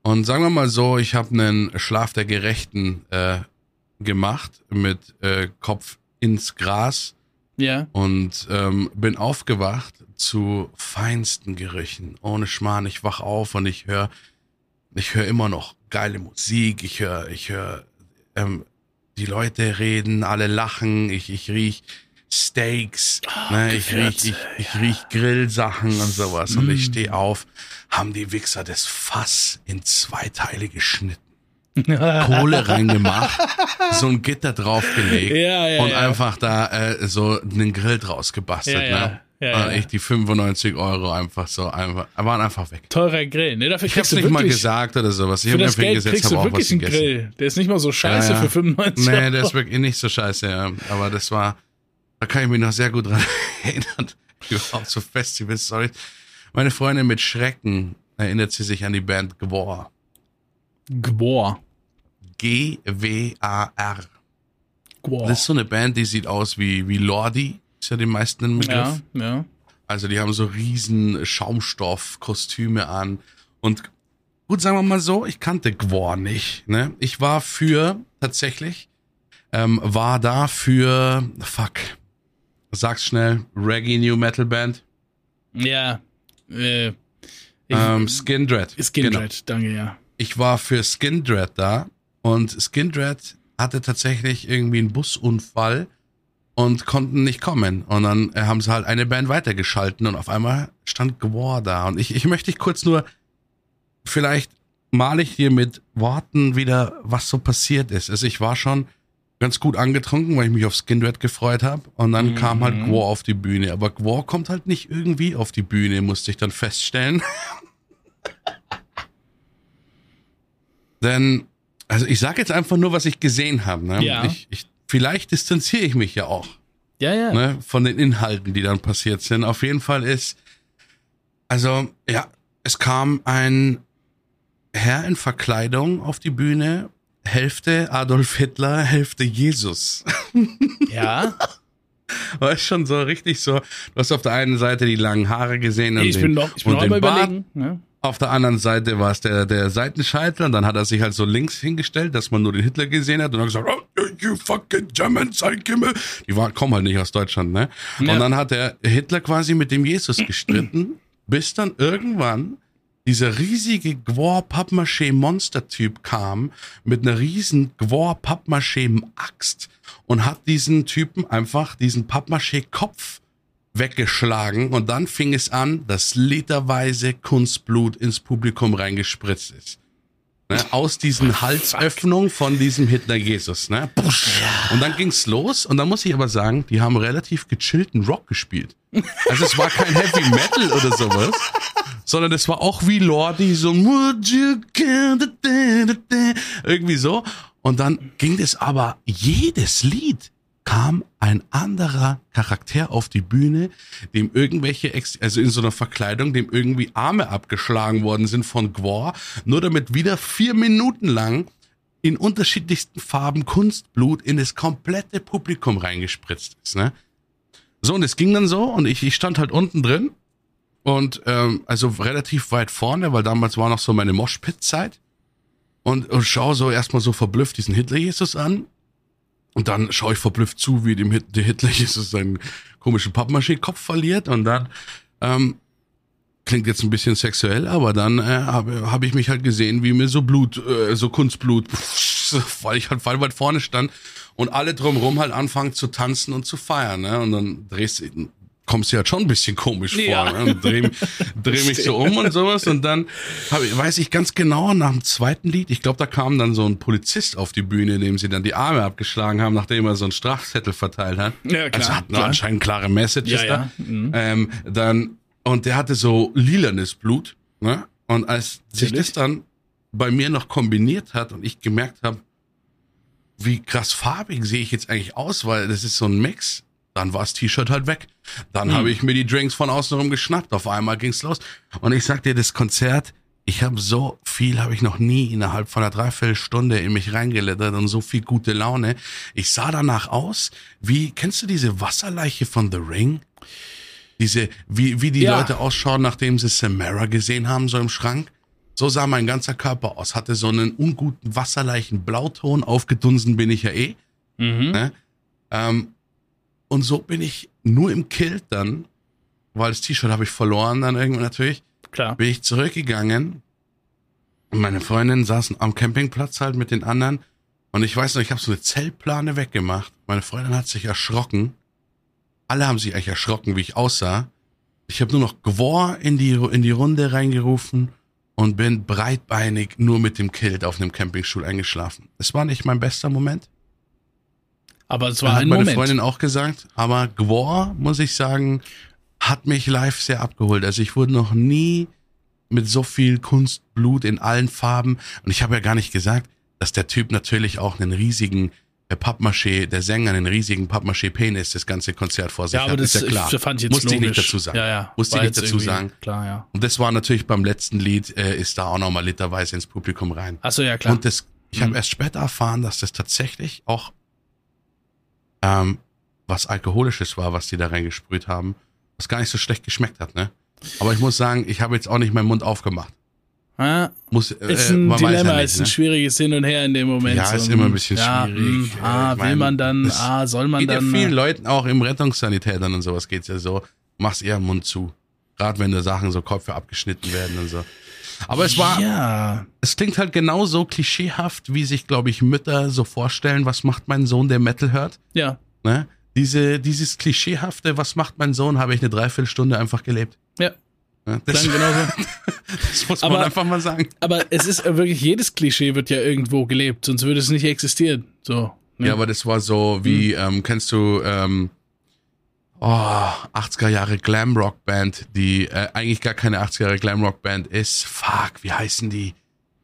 Und sagen wir mal so, ich habe einen Schlaf der Gerechten äh, gemacht mit äh, Kopf ins Gras. Ja. Und ähm, bin aufgewacht zu feinsten Gerüchen. Ohne Schmarrn, ich wach auf und ich höre, ich höre immer noch geile Musik. Ich höre, ich höre ähm, die Leute reden, alle lachen, ich, ich riech Steaks, oh, ne, ich riech, ich, ich ja. riech Grillsachen und sowas mm. und ich mm. stehe auf, haben die Wichser das Fass in zwei Teile geschnitten. Kohle reingemacht, so ein Gitter draufgelegt ja, ja, und einfach da äh, so einen Grill draus gebastelt. Ne? Ja, ja. Ich die 95 Euro einfach so einfach, waren einfach weg. Teurer Grill, ne? Dafür ich hab's nicht mal gesagt oder sowas. Ich habe mir hingesetzt, kriegst du wirklich einen Grill. Der ist nicht mal so scheiße ja. für 95 nee, Euro. Nee, der ist wirklich nicht so scheiße, ja. Aber das war, da kann ich mich noch sehr gut dran erinnern. Überhaupt so Festivals, sorry. Meine Freundin mit Schrecken erinnert sie sich an die Band Gwar. Gwar. G-W-A-R. Gwar. Das ist so eine Band, die sieht aus wie, wie Lordi ist ja den meisten ein Begriff. Ja, ja. Also die haben so riesen Schaumstoffkostüme an. Und gut, sagen wir mal so, ich kannte Gwar nicht. Ne? Ich war für, tatsächlich, ähm, war da für, fuck, sag's schnell, Reggae New Metal Band. Ja. Äh, ähm, Skin Dread. Skin genau. Dread, danke, ja. Ich war für Skin Dread da und Skin Dread hatte tatsächlich irgendwie einen Busunfall und konnten nicht kommen. Und dann äh, haben sie halt eine Band weitergeschalten und auf einmal stand Gwar da. Und ich, ich möchte dich kurz nur, vielleicht male ich dir mit Worten wieder, was so passiert ist. Also ich war schon ganz gut angetrunken, weil ich mich auf Skindred gefreut habe. Und dann mhm. kam halt Gwar auf die Bühne. Aber Gwar kommt halt nicht irgendwie auf die Bühne, musste ich dann feststellen. Denn, also ich sage jetzt einfach nur, was ich gesehen habe. Ne? Ja. Ich, ich, vielleicht distanziere ich mich ja auch. Ja, ja. Ne, von den Inhalten, die dann passiert sind. Auf jeden Fall ist, also ja, es kam ein Herr in Verkleidung auf die Bühne Hälfte Adolf Hitler, Hälfte Jesus. Ja. War schon so richtig so. Du hast auf der einen Seite die langen Haare gesehen und ich den, bin noch, ich bin und noch den Bart. überlegen. Ne? Auf der anderen Seite war es der, der Seitenscheitel und dann hat er sich halt so links hingestellt, dass man nur den Hitler gesehen hat und dann gesagt, oh, you fucking German Kimmel. Die waren, kommen halt nicht aus Deutschland, ne? Ja. Und dann hat der Hitler quasi mit dem Jesus gestritten, bis dann irgendwann dieser riesige Gwar Pappmaché Monster-Typ kam mit einer riesen Gwar Pappmaché Axt und hat diesen Typen einfach diesen Pappmaché Kopf weggeschlagen und dann fing es an, dass literweise Kunstblut ins Publikum reingespritzt ist. Ne, aus diesen Halsöffnungen von diesem Hitler Jesus. Ne? Und dann ging's los und dann muss ich aber sagen, die haben relativ gechillten Rock gespielt. Also es war kein Heavy Metal oder sowas, sondern es war auch wie Lordi, so irgendwie so. Und dann ging es aber jedes Lied kam ein anderer Charakter auf die Bühne, dem irgendwelche, Ex also in so einer Verkleidung, dem irgendwie Arme abgeschlagen worden sind von Gwar, nur damit wieder vier Minuten lang in unterschiedlichsten Farben Kunstblut in das komplette Publikum reingespritzt ist. Ne? So, und es ging dann so und ich, ich stand halt unten drin und ähm, also relativ weit vorne, weil damals war noch so meine Moshpit-Zeit und, und schau so erstmal so verblüfft diesen Hitler-Jesus an und dann schaue ich verblüfft zu, wie dem Hit der Hitler Jesus seinen komischen Pappmaché-Kopf verliert. Und dann ähm, klingt jetzt ein bisschen sexuell, aber dann äh, habe hab ich mich halt gesehen, wie mir so Blut, äh, so Kunstblut, pff, weil ich halt voll weit vorne stand und alle drumherum halt anfangen zu tanzen und zu feiern. Ne? Und dann drehst du, kommst du halt schon ein bisschen komisch Ja. vor. Ne? Und dreh, dreh mich so um und sowas. Und dann hab, weiß ich ganz genau, nach dem zweiten Lied, ich glaube, da kam dann so ein Polizist auf die Bühne, dem sie dann die Arme abgeschlagen haben, nachdem er so einen Strafzettel verteilt hat. Ja, klar, Also hat klar. anscheinend klare Messages Ja, ja. Mhm. da. Ähm, dann, und der hatte so lilanes Blut. Ne? Und als sich das dann bei mir noch kombiniert hat und ich gemerkt habe, wie krass farbig sehe ich jetzt eigentlich aus, weil das ist so ein Mix. Dann war das T-Shirt halt weg. Dann habe ich mir die Drinks von außen rum geschnappt. Auf einmal ging's los. Und ich sag dir, das Konzert, ich habe so viel, habe ich noch nie innerhalb von einer Dreiviertelstunde in mich reingelettert und so viel gute Laune. Ich sah danach aus, wie, kennst du diese Wasserleiche von The Ring? Diese, wie, wie die Ja. Leute ausschauen, nachdem sie Samara gesehen haben, so im Schrank. So sah mein ganzer Körper aus. Hatte so einen unguten wasserleichen Blauton. Aufgedunsen bin ich ja eh. Mhm. Ne? Ähm, und so bin ich nur im Kilt dann, weil das T-Shirt habe ich verloren dann irgendwann natürlich, Klar. bin ich zurückgegangen. Und meine Freundin saßen am Campingplatz halt mit den anderen. Und ich weiß noch, ich habe so eine Zeltplane weggemacht. Meine Freundin hat sich erschrocken. Alle haben sich eigentlich erschrocken, wie ich aussah. Ich habe nur noch Gwar in die, in die Runde reingerufen und bin breitbeinig nur mit dem Kilt auf einem Campingstuhl eingeschlafen. Es war nicht mein bester Moment. Aber es war hat ein meine Moment. Freundin auch gesagt. Aber Gwar, muss ich sagen, hat mich live sehr abgeholt. Also ich wurde noch nie mit so viel Kunstblut in allen Farben. Und ich habe ja gar nicht gesagt, dass der Typ natürlich auch einen riesigen äh, Pappmaché, der Sänger einen riesigen Pappmaché-Penis das ganze Konzert vor sich ja, aber hat. das, ist ja klar. ich fand ich jetzt Musste ich logisch. nicht dazu sagen. Ja, ja. Musste ich nicht dazu sagen. Klar, ja. Und das war natürlich beim letzten Lied, äh, ist da auch nochmal literweise ins Publikum rein. Achso, ja, klar. Und das, ich habe erst später erfahren, dass das tatsächlich auch ähm, was Alkoholisches war, was die da reingesprüht haben, was gar nicht so schlecht geschmeckt hat, ne? Aber ich muss sagen, ich habe jetzt auch nicht meinen Mund aufgemacht. Ja, Muss, ist äh, ein Dilemma, ja nicht, ist ein ne? schwieriges Hin und Her in dem Moment. Ja, ist immer ein bisschen ja, schwierig. hm, Äh, ah, ich will mein, man dann, ah, soll man Geht ja dann. vielen äh, Leuten auch im Rettungssanitätern und sowas geht's ja so. Mach's eher Mund zu. Gerade wenn da Sachen so Köpfe abgeschnitten werden und so. Aber es war, Ja, es klingt halt genauso klischeehaft, wie sich, glaube ich, Mütter so vorstellen, was macht mein Sohn, der Metal hört. ja, Ne? Diese, dieses klischeehafte, was macht mein Sohn, habe ich eine Dreiviertelstunde einfach gelebt. ja. Ne? Das, genauso. das muss Aber- man einfach mal sagen. Aber es ist wirklich, jedes Klischee wird ja irgendwo gelebt, sonst würde es nicht existieren. So. Ne? Ja, aber das war so wie, ähm, kennst du, ähm, oh, 80er Jahre Glamrock Band, die äh, eigentlich gar keine 80er Jahre Glamrock Band ist. Fuck, wie heißen die?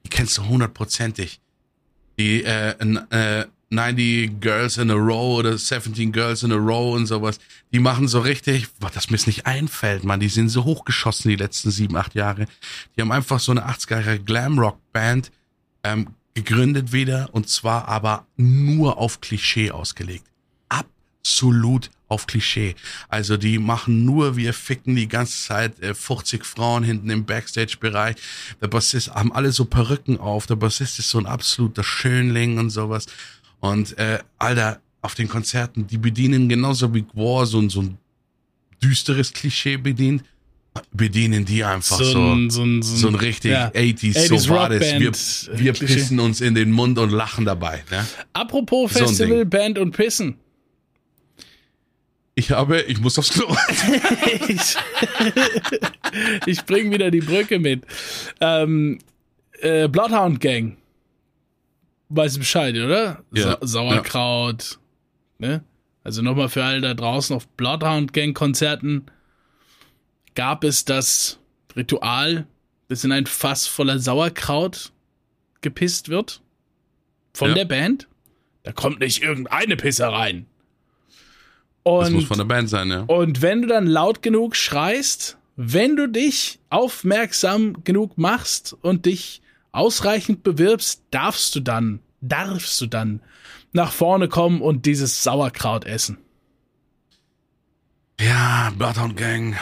Die kennst du hundertprozentig. Die äh, äh, 90 Girls in a Row oder 17 Girls in a Row und sowas. Die machen so richtig, boah, das mir nicht einfällt, man. Die sind so hochgeschossen die letzten sieben, acht Jahre. Die haben einfach so eine 80er Jahre Glamrock Band ähm, gegründet wieder und zwar aber nur auf Klischee ausgelegt. Absolut auf Klischee. Also die machen nur, wir ficken die ganze Zeit äh, 50 Frauen hinten im Backstage-Bereich. Der Bassist haben alle so Perücken auf. Der Bassist ist so ein absoluter Schönling und sowas. Und äh, Alter, auf den Konzerten, die bedienen genauso wie War so, ein- so ein düsteres Klischee bedient, bedienen die einfach so, so, ein, so, ein, so ein richtig ja. 80s, 80s so war das. Wir, wir äh, pissen uns in den Mund und lachen dabei. Ne? Apropos So Festival. Band und Pissen. Ich habe, ich muss aufs Klo. ich ich bring wieder die Brücke mit. Ähm, äh, Bloodhound Gang. Weißt du Bescheid, oder? Ja, Sa Sauerkraut. Ne? Also nochmal für alle da draußen auf Bloodhound Gang Konzerten gab es das Ritual, dass in ein Fass voller Sauerkraut gepisst wird. Von Ja. der Band. Da kommt nicht irgendeine Pisse rein. Das Und muss von der Band sein, ja. und wenn du dann laut genug schreist, wenn du dich aufmerksam genug machst und dich ausreichend bewirbst, darfst du dann, darfst du dann nach vorne kommen und dieses Sauerkraut essen. Ja, Bloodhound Gang.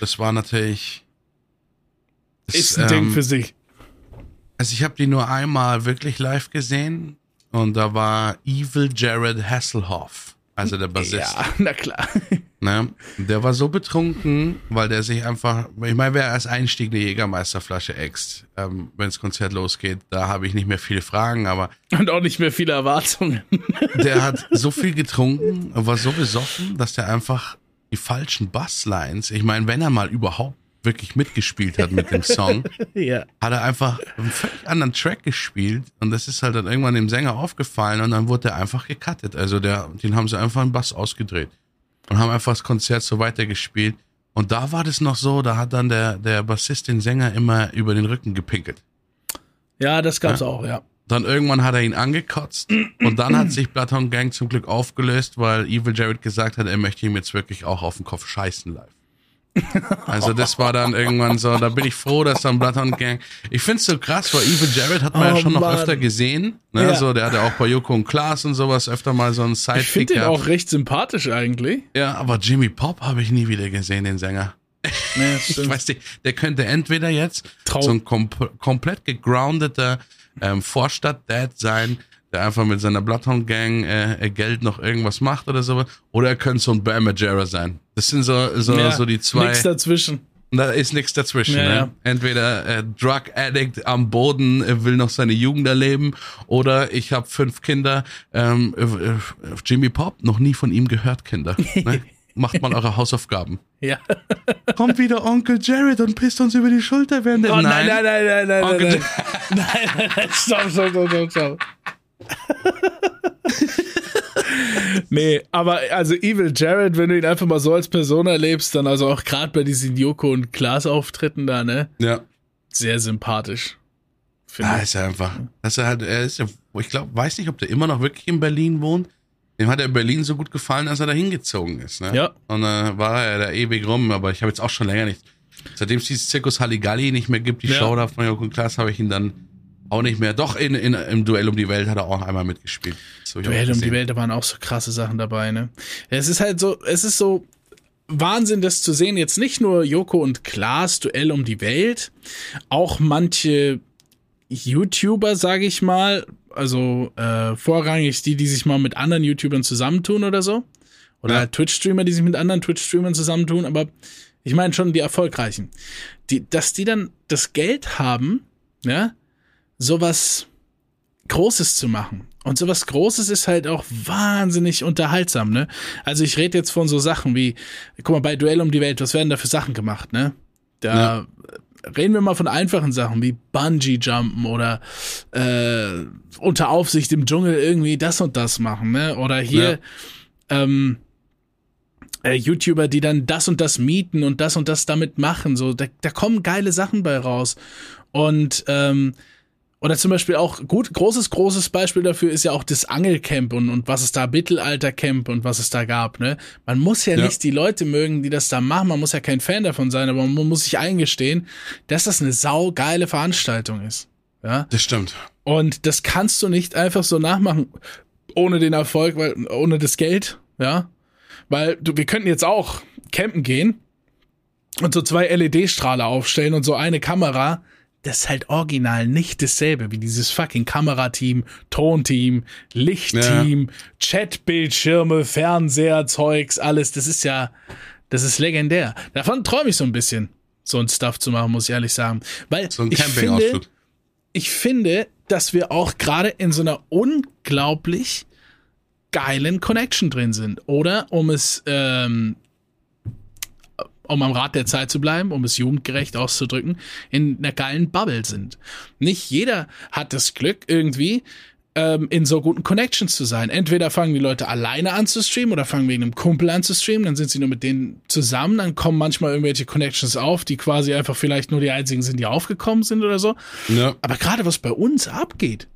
Das war natürlich. das, Ist ein Ding ähm, für sich. Also ich habe die nur einmal wirklich live gesehen und da war Evil Jared Hasselhoff, also der Bassist. Ja, na klar. Ne? Der war so betrunken, weil der sich einfach, ich meine, wer als Einstieg eine Jägermeisterflasche äxt, ähm, wenn das Konzert losgeht, da habe ich nicht mehr viele Fragen, aber Und auch nicht mehr viele Erwartungen. der hat so viel getrunken, war so besoffen, dass der einfach die falschen Basslines, ich meine, wenn er mal überhaupt wirklich mitgespielt hat mit dem Song, ja. hat er einfach einen völlig anderen Track gespielt und das ist halt dann irgendwann dem Sänger aufgefallen und dann wurde er einfach gecuttet. Also der, den haben sie einfach einen Bass ausgedreht und haben einfach das Konzert so weitergespielt. Und da war das noch so, da hat dann der, der Bassist den Sänger immer über den Rücken gepinkelt. Ja, das gab's auch, ja. Dann irgendwann hat er ihn angekotzt und dann hat sich Bloodhound Gang zum Glück aufgelöst, weil Evil Jared gesagt hat, er möchte ihm jetzt wirklich auch auf den Kopf scheißen live. Also das war dann irgendwann so, da bin ich froh, dass dann Bloodhound Gang. Ich find's so krass, weil Evil Jared hat man Oh, ja schon noch Mann. öfter gesehen. Ne? Ja. So, der hatte auch bei Joko und Klaas und sowas öfter mal so einen Ich finde Sidekick den gehabt. auch recht sympathisch eigentlich. Ja, aber Jimmy Pop habe ich nie wieder gesehen, den Sänger. Nee, Ich weiß nicht, der könnte entweder jetzt Trau- so ein kom komplett gegroundeter ähm, Vorstadt-Dad sein, der einfach mit seiner Bloodhound Gang äh, Geld noch irgendwas macht oder sowas, oder er könnte so ein Bam Majera sein. Das sind so, so, Ja, so die zwei. Nix dazwischen. Da ist nichts dazwischen. Ja, ne? ja. Entweder äh, Drug Addict am Boden äh, will noch seine Jugend erleben oder ich habe fünf Kinder. Ähm, äh, äh, Jimmy Pop, noch nie von ihm gehört, Kinder. Ne? Macht mal eure Hausaufgaben. Ja. Kommt wieder Onkel Jared und pisst uns über die Schulter während der Oh nein, nein, nein, nein, nein, nein, nein. Nein, nein, nein, stopp, stopp, stopp, stopp. Nee, aber also Evil Jared, wenn du ihn einfach mal so als Person erlebst, dann also auch gerade bei diesen Joko und Klaas Auftritten da, ne? Ja. Sehr sympathisch. Da ich. ist er einfach. Das ist halt, er ist ja, ich glaube, weiß nicht, ob der immer noch wirklich in Berlin wohnt. Dem hat er in Berlin so gut gefallen, dass er da hingezogen ist. Ne? Ja. Und dann war er da ewig rum, aber ich habe jetzt auch schon länger nicht. Seitdem es dieses Zirkus Halligalli nicht mehr gibt, die Ja. Show da von Joko und Klaas, habe ich ihn dann auch nicht mehr. Doch, in, in, im Duell um die Welt hat er auch einmal mitgespielt. Auch Duell um die. Welt, da waren auch so krasse Sachen dabei, ne? Es ist halt so, es ist so, Wahnsinn, das zu sehen. Jetzt nicht nur Joko und Klaas Duell um die Welt, auch manche YouTuber, sage ich mal, also äh, vorrangig die, die sich mal mit anderen YouTubern zusammentun oder so. Oder ja. Twitch-Streamer, die sich mit anderen Twitch-Streamern zusammentun, aber ich meine schon die erfolgreichen. Die, dass die dann das Geld haben, ja, sowas Großes zu machen. Und sowas Großes ist halt auch wahnsinnig unterhaltsam, ne? Also ich rede jetzt von so Sachen wie, guck mal, bei Duell um die Welt, was werden da für Sachen gemacht, ne? Da ja. reden wir mal von einfachen Sachen wie Bungee-Jumpen oder äh, unter Aufsicht im Dschungel irgendwie das und das machen, ne? Oder hier, ja. ähm, äh, YouTuber, die dann das und das mieten und das und das damit machen. So, da, da kommen geile Sachen bei raus. Und ähm, oder zum Beispiel auch gut, großes, großes Beispiel dafür ist ja auch das Angelcamp und, und was es da, Mittelaltercamp und was es da gab, ne? Man muss ja, ja, nicht die Leute mögen, die das da machen, man muss ja kein Fan davon sein, aber man muss sich eingestehen, dass das eine saugeile Veranstaltung ist. Ja? Das stimmt. Und das kannst du nicht einfach so nachmachen, ohne den Erfolg, weil, ohne das Geld, ja? Weil du, wir könnten jetzt auch campen gehen und so zwei LED-Strahler aufstellen und so eine Kamera. Das ist halt original nicht dasselbe wie dieses fucking Kamerateam, Tonteam, Lichtteam, ja. Chatbildschirme, Fernseher, Zeugs, alles. Das ist ja, das ist legendär. Davon träume ich so ein bisschen, so ein Stuff zu machen, muss ich ehrlich sagen. Weil so ein ich finde, ich finde, dass wir auch gerade in so einer unglaublich geilen Connection drin sind. Oder um es, ähm, um am Rad der Zeit zu bleiben, um es jugendgerecht auszudrücken, in einer geilen Bubble sind. Nicht jeder hat das Glück, irgendwie ähm, in so guten Connections zu sein. Entweder fangen die Leute alleine an zu streamen oder fangen wegen einem Kumpel an zu streamen, dann sind sie nur mit denen zusammen, dann kommen manchmal irgendwelche Connections auf, die quasi einfach vielleicht nur die einzigen sind, die aufgekommen sind oder so. Ja. Aber gerade was bei uns abgeht,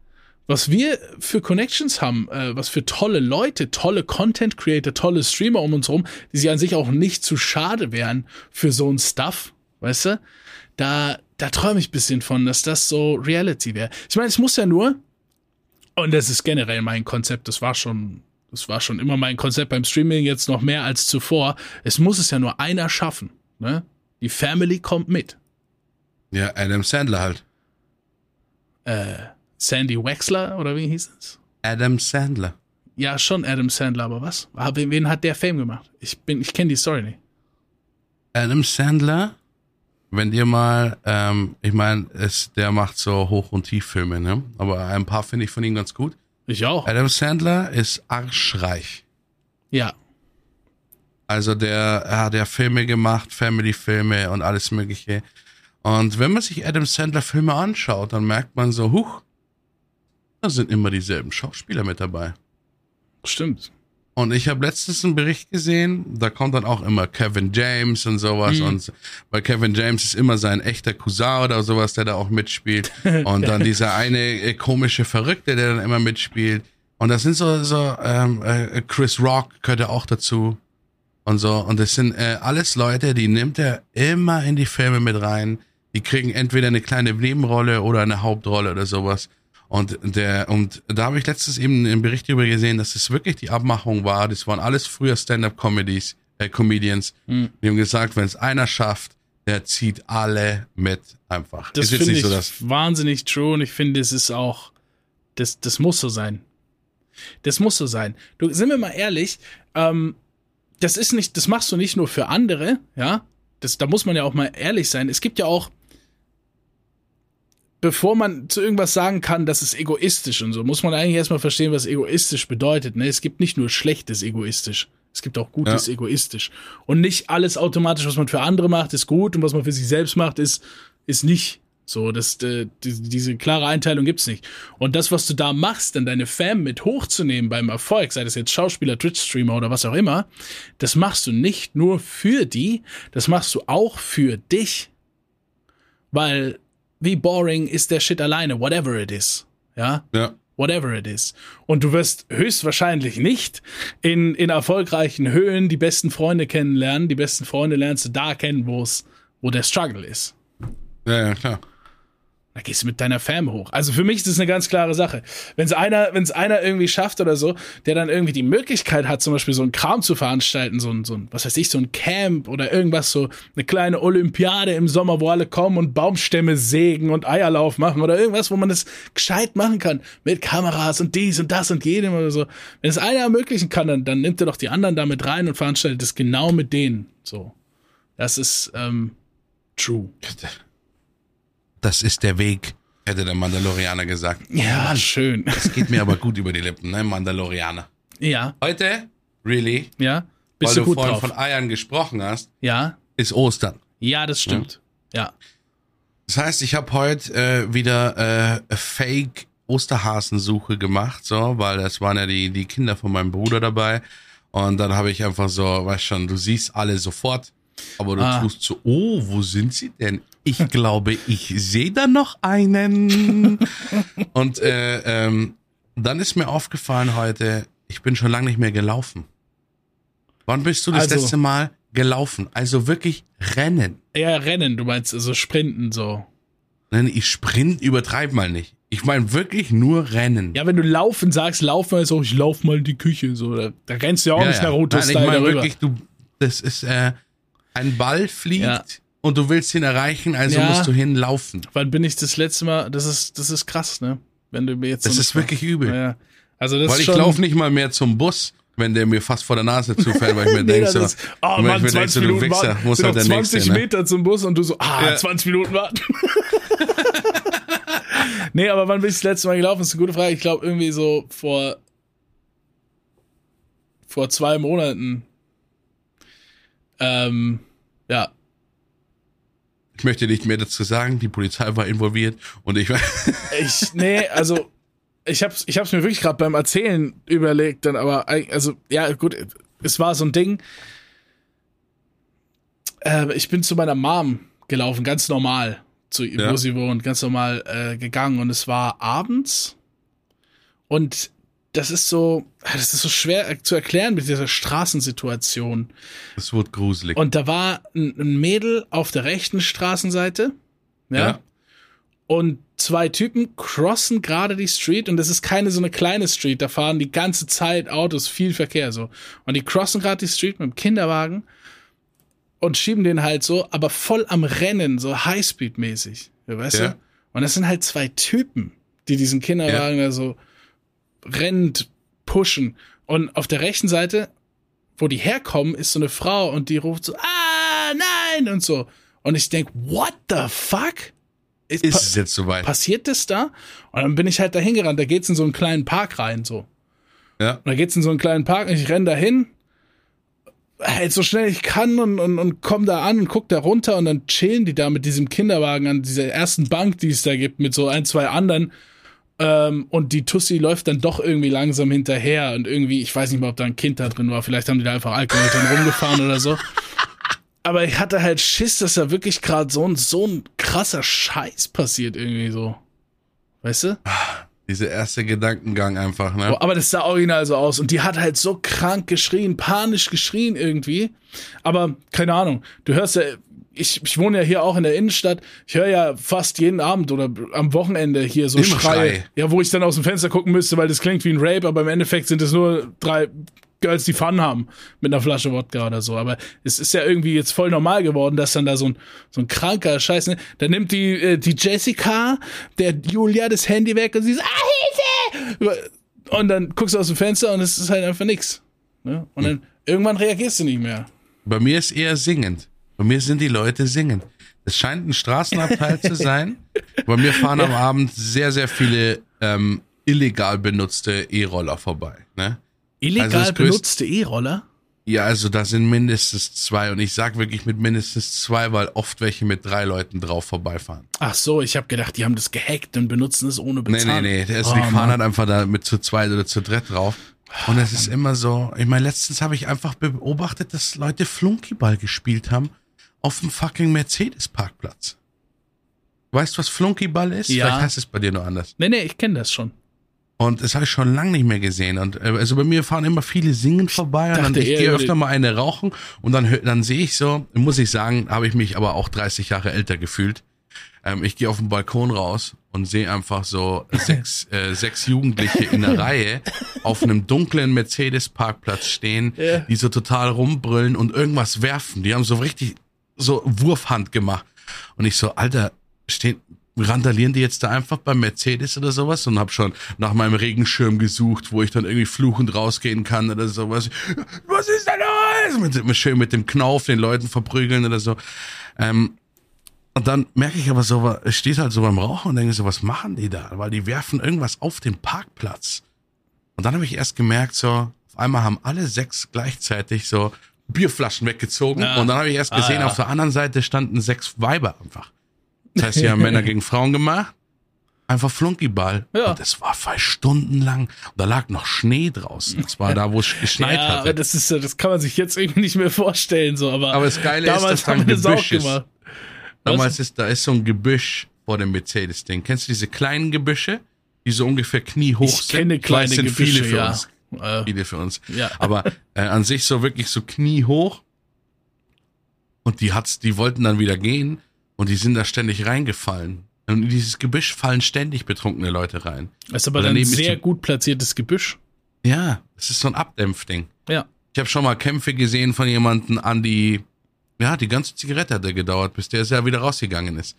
was wir für Connections haben, äh, was für tolle Leute, tolle Content Creator, tolle Streamer um uns rum, die sich an sich auch nicht zu schade wären für so ein Stuff, weißt du? Da, da träume ich bisschen von, dass das so Reality wäre. Ich meine, es muss ja nur, und das ist generell mein Konzept, das war schon, das war schon immer mein Konzept beim Streaming, jetzt noch mehr als zuvor. Es muss es ja nur einer schaffen, ne? Die Family kommt mit. Ja, Adam Sandler halt. Äh, Sandy Wexler oder wie hieß es? Adam Sandler. Ja, schon Adam Sandler, aber was? Wen, wen hat der Fame gemacht? Ich bin, ich kenne die Story nicht. Adam Sandler, wenn dir mal, ähm, ich meine, der macht so Hoch- und Tieffilme, ne? Aber ein paar finde ich von ihm ganz gut. Ich auch. Adam Sandler ist arschreich. Ja. Also der hat ja Filme gemacht, Family-Filme und alles mögliche. Und wenn man sich Adam Sandler Filme anschaut, dann merkt man so, huch, da sind immer dieselben Schauspieler mit dabei. Stimmt. Und ich habe letztens einen Bericht gesehen, da kommt dann auch immer Kevin James und sowas. Mhm. Und bei Kevin James ist immer sein echter Cousin oder sowas, der da auch mitspielt. Und dann dieser eine äh, komische Verrückte, der dann immer mitspielt. Und das sind so, so ähm, äh, Chris Rock gehört ja auch dazu. Und so. Und das sind äh, alles Leute, die nimmt er immer in die Filme mit rein. Die kriegen entweder eine kleine Nebenrolle oder eine Hauptrolle oder sowas. Und der, und da habe ich letztens eben einen Bericht darüber gesehen, dass es wirklich die Abmachung war. Das waren alles früher Stand-up-Comedies, äh, Comedians. Mhm. Die haben gesagt, wenn es einer schafft, der zieht alle mit einfach. Das finde ich so, dass wahnsinnig true und ich finde, es ist auch, das, das muss so sein. Das muss so sein. Du, sind wir mal ehrlich, ähm, das ist nicht, das machst du nicht nur für andere, ja. Das, da muss man ja auch mal ehrlich sein. Es gibt ja auch, bevor man zu irgendwas sagen kann, das ist egoistisch und so, muss man eigentlich erstmal verstehen, was egoistisch bedeutet. Ne? Es gibt nicht nur schlechtes egoistisch. Es gibt auch gutes ja. egoistisch. Und nicht alles automatisch, was man für andere macht, ist gut und was man für sich selbst macht, ist, ist nicht. So, das, äh, die, diese klare Einteilung gibt's nicht. Und das, was du da machst, dann deine Fam mit hochzunehmen beim Erfolg, sei das jetzt Schauspieler, Twitch-Streamer oder was auch immer, das machst du nicht nur für die, das machst du auch für dich. Weil wie boring ist der Shit alleine, whatever it is. Ja? Ja. Whatever it is. Und du wirst höchstwahrscheinlich nicht in, in erfolgreichen Höhen die besten Freunde kennenlernen. Die besten Freunde lernst du da kennen, wo es, wo der Struggle ist. Ja, ja, klar. Da gehst du mit deiner Fam hoch. Also für mich ist das eine ganz klare Sache. Wenn es einer, wenn es einer irgendwie schafft oder so, der dann irgendwie die Möglichkeit hat, zum Beispiel so ein Kram zu veranstalten, so ein, so ein, was weiß ich, so ein Camp oder irgendwas, so eine kleine Olympiade im Sommer, wo alle kommen und Baumstämme sägen und Eierlauf machen oder irgendwas, wo man das gescheit machen kann. Mit Kameras und dies und das und jedem oder so. Wenn es einer ermöglichen kann, dann, dann nimmt er doch die anderen damit rein und veranstaltet es genau mit denen. So. Das ist, ähm, true. Das ist der Weg, hätte der Mandalorianer gesagt. Ja, schön. Das geht mir aber gut über die Lippen, ne, Mandalorianer. Ja. Heute, really? Ja. Bist weil du, du vorhin drauf? von Eiern gesprochen hast. Ja. Ist Ostern. Ja, das stimmt. Ja. ja. Das heißt, ich habe heute äh, wieder äh, Fake Osterhasensuche gemacht, so, weil das waren ja die, die Kinder von meinem Bruder dabei. Und dann habe ich einfach so, weißt schon, du siehst alle sofort, aber du ah. tust so, oh, wo sind sie denn? Ich glaube, ich sehe da noch einen. Und äh, ähm, dann ist mir aufgefallen heute, ich bin schon lange nicht mehr gelaufen. Wann bist du das also, letzte Mal gelaufen? Also wirklich rennen. Ja, rennen, du meinst also sprinten so. Nein, ich sprint, übertreib mal nicht. Ich meine wirklich nur rennen. Ja, wenn du laufen sagst, laufen also ich lauf mal in die Küche so, da, da rennst du ja auch ja, nicht ja. Naruto Nein, ich meine wirklich, du das ist äh, ein Ball fliegt ja und du willst ihn erreichen, also ja. musst du hinlaufen. Wann bin ich das letzte Mal? Das ist, das ist krass, ne? Wenn du mir jetzt. Das so ist wirklich übel. Ja. Also das weil ich laufe nicht mal mehr zum Bus, wenn der mir fast vor der Nase zufällt, weil ich mir nee, denke, so, oh, Mann, 20 denk, so, Minuten Wichser, warten. muss halt der 20 nächste, ne? Meter ne? zum Bus und du so, ah, ja. 20 Minuten warten. nee, aber wann bin ich das letzte Mal gelaufen? Das ist eine gute Frage. Ich glaube irgendwie so vor vor zwei Monaten. Ähm, ja, ich möchte nicht mehr dazu sagen, die Polizei war involviert und ich war. ich, nee, also ich hab's, ich hab's mir wirklich gerade beim Erzählen überlegt, dann aber, also, ja, gut, es war so ein Ding. Äh, ich bin zu meiner Mom gelaufen, ganz normal, zu, ja. wo sie wohnt, ganz normal äh, gegangen und es war abends und das ist so, das ist so schwer zu erklären mit dieser Straßensituation. Es wird gruselig. Und da war ein, ein Mädel auf der rechten Straßenseite, ja, ja. Und zwei Typen crossen gerade die Street und das ist keine so eine kleine Street, da fahren die ganze Zeit Autos, viel Verkehr so. Und die crossen gerade die Street mit dem Kinderwagen und schieben den halt so, aber voll am Rennen, so Highspeed-mäßig. Weißt ja. du? Und das sind halt zwei Typen, die diesen Kinderwagen ja. da so rennt, pushen. Und auf der rechten Seite, wo die herkommen, ist so eine Frau und die ruft so, ah, nein, und so. Und ich denk, what the fuck? Ist, ist es jetzt soweit? Passiert das da? Und dann bin ich halt da hingerannt, da geht's in so einen kleinen Park rein, so. Ja. Und da geht's in so einen kleinen Park und ich renn da hin, halt so schnell ich kann und, und, und komm da an und guck da runter und dann chillen die da mit diesem Kinderwagen an dieser ersten Bank, die es da gibt, mit so ein, zwei anderen ähm, und die Tussi läuft dann doch irgendwie langsam hinterher und irgendwie, ich weiß nicht mal, ob da ein Kind da drin war, vielleicht haben die da einfach Alkohol drin rumgefahren oder so. Aber ich hatte halt Schiss, dass da wirklich gerade so ein, so ein krasser Scheiß passiert irgendwie so. Weißt du? Dieser erste Gedankengang einfach, ne? Aber das sah original so aus. Und die hat halt so krank geschrien, panisch geschrien irgendwie. Aber keine Ahnung. Du hörst ja, ich, ich wohne ja hier auch in der Innenstadt. Ich höre ja fast jeden Abend oder am Wochenende hier so Schreie. Schrei. Ja, wo ich dann aus dem Fenster gucken müsste, weil das klingt wie ein Rape, aber im Endeffekt sind es nur drei Girls, die Fun haben mit einer Flasche Wodka oder so. Aber es ist ja irgendwie jetzt voll normal geworden, dass dann da so ein, so ein kranker Scheiß, ne? Da nimmt die, äh, die Jessica, der Julia das Handy weg und sie sagt, ah, Hilfe! Und dann guckst du aus dem Fenster und es ist halt einfach nix. Ne? Und dann hm. irgendwann reagierst du nicht mehr. Bei mir ist eher singend. Bei mir sind die Leute singen. Es scheint ein Straßenabteil zu sein. Bei mir fahren am Abend sehr, sehr viele ähm, illegal benutzte E-Roller vorbei. Ne? Illegal also benutzte E-Roller? Ja, also da sind mindestens zwei und ich sag wirklich mit mindestens zwei, weil oft welche mit drei Leuten drauf vorbeifahren. Ach so, ich habe gedacht, die haben das gehackt und benutzen es ohne Bezahlung. Nee, nee, nee, also oh, die fahren Mann. halt einfach da mit zu zweit oder zu dritt drauf. Und es ist immer so, ich meine, letztens habe ich einfach beobachtet, dass Leute Flunkyball gespielt haben auf dem fucking Mercedes-Parkplatz. Weißt du, was Flunkyball ist? Ja. Vielleicht heißt es bei dir nur anders. Nee, nee, ich kenne das schon. Und das habe ich schon lange nicht mehr gesehen. Und äh, also bei mir fahren immer viele singen vorbei und dann ich gehe öfter mal eine rauchen und dann dann sehe ich so, muss ich sagen, habe ich mich aber auch 30 Jahre älter gefühlt. Ähm, ich gehe auf den Balkon raus und sehe einfach so sechs, äh, sechs Jugendliche in der Reihe auf einem dunklen Mercedes-Parkplatz stehen, Ja. die so total rumbrüllen und irgendwas werfen. Die haben so richtig so Wurfhand gemacht. Und ich so, Alter, stehen, randalieren die jetzt da einfach beim Mercedes oder sowas und hab schon nach meinem Regenschirm gesucht, wo ich dann irgendwie fluchend rausgehen kann oder sowas. Was ist da los? Mit, mit, schön mit dem Knauf den Leuten verprügeln oder so. Ähm, und dann merke ich aber so, ich stehe halt so beim Rauchen und denke so, was machen die da? Weil die werfen irgendwas auf den Parkplatz. Und dann habe ich erst gemerkt, so, auf einmal haben alle sechs gleichzeitig so Bierflaschen weggezogen. Ja. Und dann habe ich erst Ah, gesehen, ja. auf der anderen Seite standen sechs Weiber einfach. Das heißt, sie haben Männer gegen Frauen gemacht. Einfach Flunkyball. Ja. Und das war zwei Stunden lang. Und da lag noch Schnee draußen. Das war da, wo es geschneit ja, hatte. das ist, das kann man sich jetzt irgendwie nicht mehr vorstellen, so, aber. Aber das Geile ist, damals dass da haben ein Gebüsch ist. gemacht. Damals ist, da ist so ein Gebüsch vor dem Mercedes-Ding. Kennst du diese kleinen Gebüsche? Die so ungefähr kniehoch Ich sind? kenne Ich weiß, kleine sind Gebüsche, viele für ja. uns. Äh, Viele für uns. Ja. Aber äh, an sich so wirklich so kniehoch. Und die hat's, die wollten dann wieder gehen und die sind da ständig reingefallen. Und in dieses Gebüsch fallen ständig betrunkene Leute rein. Das ist aber ein sehr gut platziertes Gebüsch. Ja, es ist so ein Abdämpfding. Ja. Ich habe schon mal Kämpfe gesehen von jemandem an die, ja, die ganze Zigarette hat er gedauert, bis der ja wieder rausgegangen ist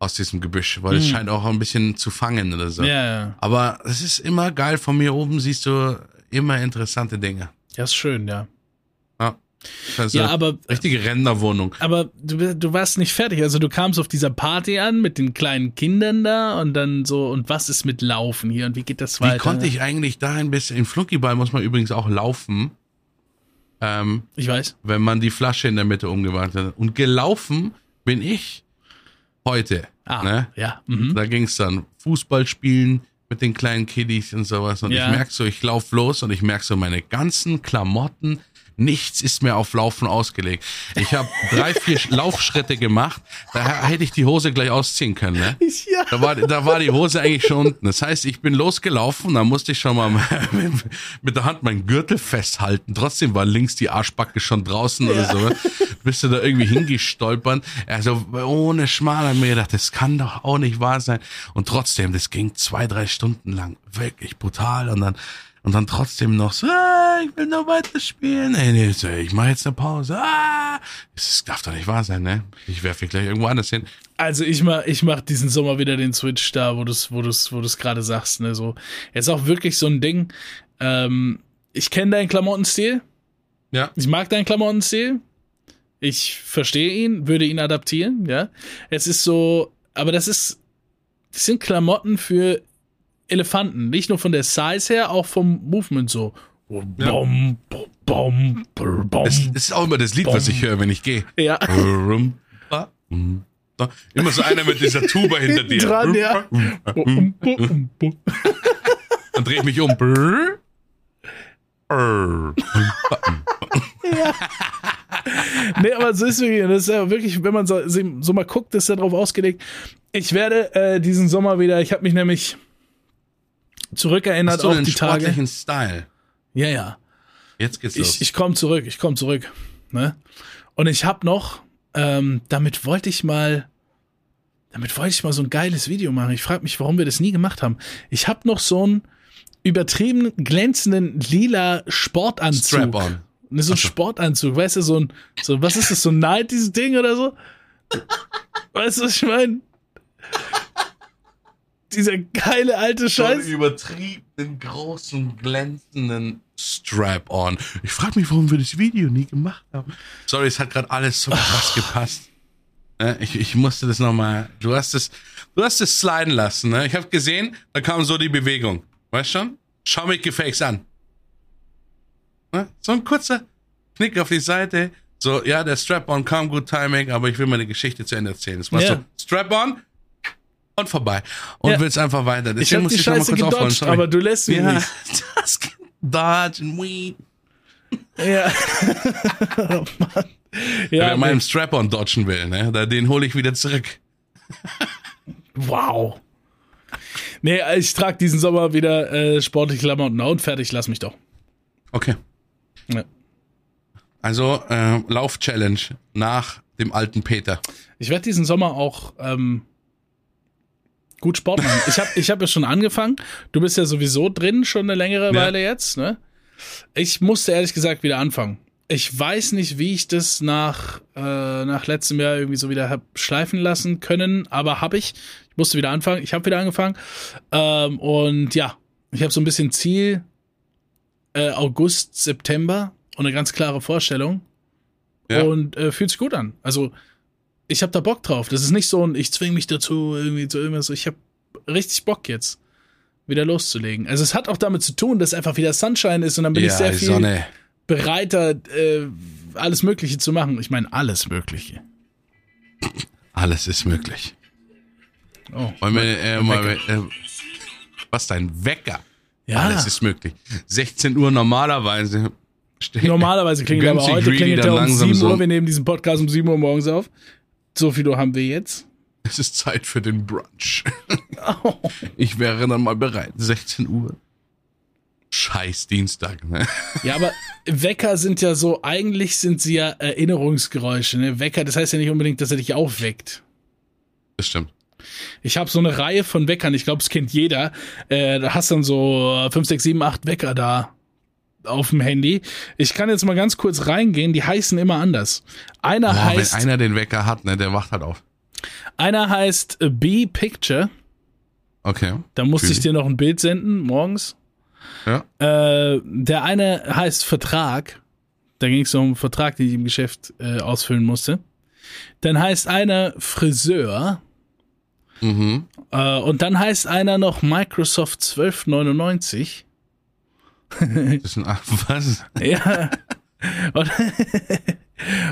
aus diesem Gebüsch, weil es Hm. scheint auch ein bisschen zu fangen oder so. Ja, ja. Aber es ist immer geil, von mir oben siehst du immer interessante Dinge. Ja, ist schön, ja. Ja, also Ja, aber, richtige Rentnerwohnung. aber du, du warst nicht fertig. Also du kamst auf dieser Party an mit den kleinen Kindern da und dann so, und was ist mit Laufen hier und wie geht das weiter? Wie konnte ich eigentlich dahin bis in Flunkyball muss man übrigens auch laufen, ähm, Ich weiß. wenn man die Flasche in der Mitte umgewandelt hat. Und gelaufen bin ich heute. Ah, Ne? ja. Mhm. Da ging's dann Fußball spielen mit den kleinen Kiddies und sowas. Und Ja. ich merk so, ich lauf los und ich merk so, meine ganzen Klamotten, nichts ist mehr auf Laufen ausgelegt. Ich habe drei, vier Laufschritte gemacht, da hätte ich die Hose gleich ausziehen können. Ne? Ja. Da war, da war die Hose eigentlich schon unten. Das heißt, ich bin losgelaufen, da musste ich schon mal mit, der Hand meinen Gürtel festhalten. Trotzdem war links die Arschbacke schon draußen oder so. Bist du da irgendwie hingestolpert. Also ohne Schmal hab ich mir gedacht, das kann doch auch nicht wahr sein. Und trotzdem, das ging zwei, drei Stunden lang. Wirklich brutal. Und dann, und dann trotzdem noch so, ah, ich will noch weiter spielen. Nee, nee, ich mache jetzt eine Pause. Ah, das darf doch nicht wahr sein, ne? Ich werfe mich gleich irgendwo anders hin. Also ich mach, ich mach diesen Sommer wieder den Switch da, wo du es wo du's, wo du's gerade sagst. Ne? So, jetzt auch wirklich so ein Ding. Ähm, ich kenne deinen Klamottenstil. Ja. Ich mag deinen Klamottenstil. Ich verstehe ihn, würde ihn adaptieren, ja. Es ist so, aber das ist, das sind Klamotten für Elefanten. Nicht nur von der Size her, auch vom Movement so. Bom, bom, bom, bom, Das, das ist auch immer das Lied, was ich höre, wenn ich gehe. Ja. Immer so einer mit dieser Tuba hinter dir. Dran, ja. Dann drehe ich mich um. Nee, aber so ist wirklich, das ist ja wirklich, wenn man so, so mal guckt, ist ja drauf ausgelegt. Ich werde äh, diesen Sommer wieder, ich habe mich nämlich zurückerinnert auf die Tage. sportlichen Style? Ja, ja. Jetzt geht's los. Ich, ich komme zurück, ich komme zurück. Ne? Und ich habe noch, ähm, damit wollte ich mal, damit wollte ich mal so ein geiles Video machen. Ich frage mich, warum wir das nie gemacht haben. Ich habe noch so einen übertrieben glänzenden lila Sportanzug. Strap-on. Ne, so ein so. Sportanzug, weißt du, so ein, so, was ist das, so ein Night, dieses Ding oder so? Weißt du, was ich meine? Dieser geile alte Scheiß. übertriebenen, großen, glänzenden Strap-on. Ich frage mich, warum wir das Video nie gemacht haben. Sorry, es hat gerade alles so krass gepasst. Ne, Ich, ich musste das nochmal. Du hast es, du hast es sliden lassen. Ne? Ich habe gesehen, da kam so die Bewegung. Weißt schon? Schau mich gefakes an. Ne? So ein kurzer Knick auf die Seite. So, ja, der Strap-on kam gut Timing, aber ich will meine Geschichte zu Ende erzählen. Es war Ja. so, Strap-on und vorbei. Und Ja. will's einfach weiter. Ich Deswegen hab muss die ich noch mal Scheiße kurz gedodged, aber du lässt mich ja, nicht. das Dodge and Weed. Ja. oh Mann. Ja, Wer meinem Strap-on dodgen will, ne, den hole ich wieder zurück. wow. Nee, ich trage diesen Sommer wieder äh, sportliche Klamotten und fertig, lass mich doch. Okay. Ja. Also, äh, Lauf-Challenge nach dem alten Peter. Ich werde diesen Sommer auch ähm, Gut Sport machen. Ich habe ich hab ja schon angefangen. Du bist ja sowieso drin, schon eine längere ja. Weile jetzt, ne? Ich musste ehrlich gesagt wieder anfangen. Ich weiß nicht, wie ich das nach, äh, nach letztem Jahr irgendwie so wieder hab schleifen lassen können, aber habe ich. Ich musste wieder anfangen. Ich habe wieder angefangen. Ähm, und ja, ich habe so ein bisschen Ziel äh, August, September und eine ganz klare Vorstellung. Ja. Und äh, fühlt sich gut an. Also ich habe da Bock drauf. Das ist nicht so ein, ich zwing mich dazu, irgendwie zu irgendwas. Ich habe richtig Bock jetzt, wieder loszulegen. Also es hat auch damit zu tun, dass einfach wieder Sunshine ist und dann bin ja, ich sehr viel Sonne. bereiter, äh, alles Mögliche zu machen. Ich meine, alles Mögliche. Alles ist möglich. Oh, Wollen wir, äh, mal, äh, was dein Wecker? Ja. Alles ist möglich. 16 Uhr normalerweise. Normalerweise klingelt aber heute klingelt er um 7 Uhr. Wir nehmen diesen Podcast um 7 Uhr morgens auf. So viel haben wir jetzt. Es ist Zeit für den Brunch. Oh. Ich wäre dann mal bereit. 16 Uhr. Scheiß Dienstag, ne? Ja, aber Wecker sind ja so, eigentlich sind sie ja Erinnerungsgeräusche, ne? Wecker, das heißt ja nicht unbedingt, dass er dich aufweckt. Das stimmt. Ich habe so eine Reihe von Weckern, ich glaube, es kennt jeder. Äh, da hast dann so 5, 6, 7, 8 Wecker da auf dem Handy. Ich kann jetzt mal ganz kurz reingehen, die heißen immer anders. Einer Boah, heißt. Wenn einer den Wecker hat, ne, der wacht halt auf. Einer heißt B-Picture. Okay. Da musste ich dir noch ein Bild senden, morgens. Ja. Äh, der eine heißt Vertrag. Da ging es um einen Vertrag, den ich im Geschäft äh, ausfüllen musste. Dann heißt einer Friseur. Mhm. Äh, und dann heißt einer noch Microsoft 1299. das ist ein, was? Ja. Und,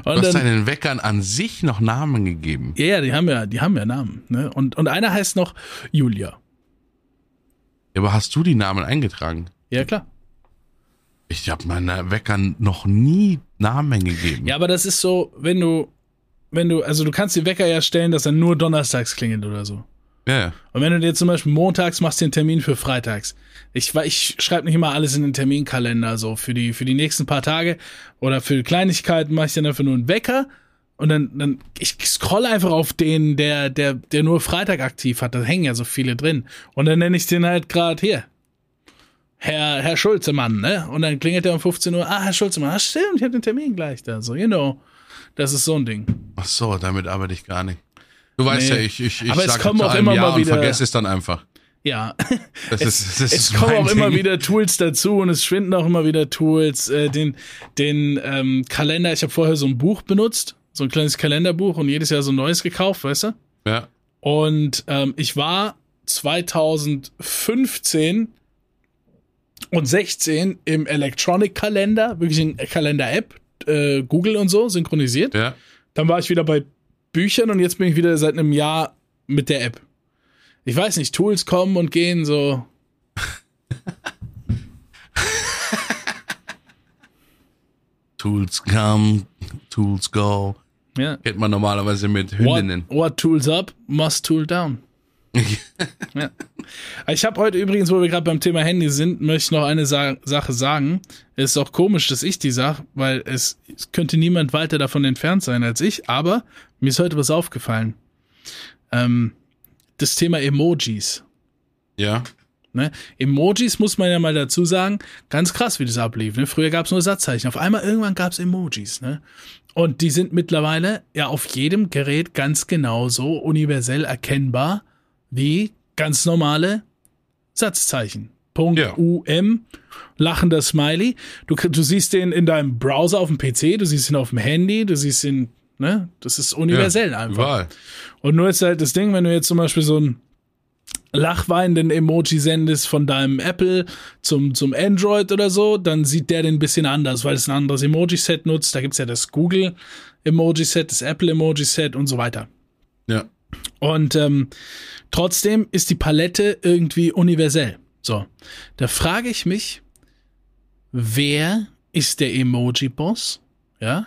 du hast deinen Weckern an sich noch Namen gegeben. Ja, ja, die haben ja, die haben ja Namen. Ne? Und, und einer heißt noch Julia. Ja, aber hast du die Namen eingetragen? Ja, klar. Ich habe meinen Weckern noch nie Namen gegeben. Ja, aber das ist so, wenn du, wenn du, also du kannst die Wecker ja stellen, dass er nur donnerstags klingelt oder so. Ja, ja. Und wenn du dir zum Beispiel montags machst, den Termin für freitags. Ich, ich schreibe nicht immer alles in den Terminkalender, so für die, für die nächsten paar Tage oder für Kleinigkeiten mache ich dann einfach nur einen Wecker und dann, dann, ich scroll einfach auf den, der, der, der nur Freitag aktiv hat. Da hängen ja so viele drin. Und dann nenne ich den halt gerade hier. Herr, Herr Schulzemann, ne? Und dann klingelt er um 15 Uhr. Ah, Herr Schulzemann, ah, stimmt, ich habe den Termin gleich da. So, you know. Das ist so ein Ding. Ach so, damit arbeite ich gar nicht. Du weißt nee. ja, ich, ich, ich Aber es kommen auch immer Jahr mal wieder. vergesse es dann einfach. Ja. Das es, ist, das es kommen auch Ding. immer wieder Tools dazu und es schwinden auch immer wieder Tools. Äh, den den ähm, Kalender, ich habe vorher so ein Buch benutzt, so ein kleines Kalenderbuch und jedes Jahr so ein neues gekauft, weißt du? Ja. Und ähm, ich war 2015 und 16 im Electronic Kalender, wirklich in Kalender-App, äh, Google und so, synchronisiert. Ja. Dann war ich wieder bei Büchern und jetzt bin ich wieder seit einem Jahr mit der App. Ich weiß nicht, Tools kommen und gehen so. Tools come, Tools go. Ja. Kennt man normalerweise mit Hündinnen. What, what tools up, must tool down. ja. Ich habe heute übrigens, wo wir gerade beim Thema Handy sind, möchte ich noch eine Sa Sache sagen. Es ist auch komisch, dass ich die sage, weil es, es könnte niemand weiter davon entfernt sein als ich, aber mir ist heute was aufgefallen. Ähm, das Thema Emojis. Ja. Ne? Emojis muss man ja mal dazu sagen, ganz krass, wie das ablief. Ne? Früher gab es nur Satzzeichen. Auf einmal irgendwann gab es Emojis. Ne? Und die sind mittlerweile ja auf jedem Gerät ganz genauso universell erkennbar wie ganz normale Satzzeichen. Punkt ja. UM, lachender Smiley. Du, du siehst den in deinem Browser auf dem PC, du siehst ihn auf dem Handy, du siehst ihn, ne? Das ist universell ja, einfach. Überall. Und nur ist halt das Ding, wenn du jetzt zum Beispiel so ein lachweinenden Emoji sendest von deinem Apple zum, zum Android oder so, dann sieht der den ein bisschen anders, weil es ein anderes Emoji-Set nutzt. Da gibt's ja das Google Emoji-Set, das Apple Emoji-Set und so weiter. Ja. Und ähm, trotzdem ist die Palette irgendwie universell. So, da frage ich mich, wer ist der Emoji-Boss? Ja?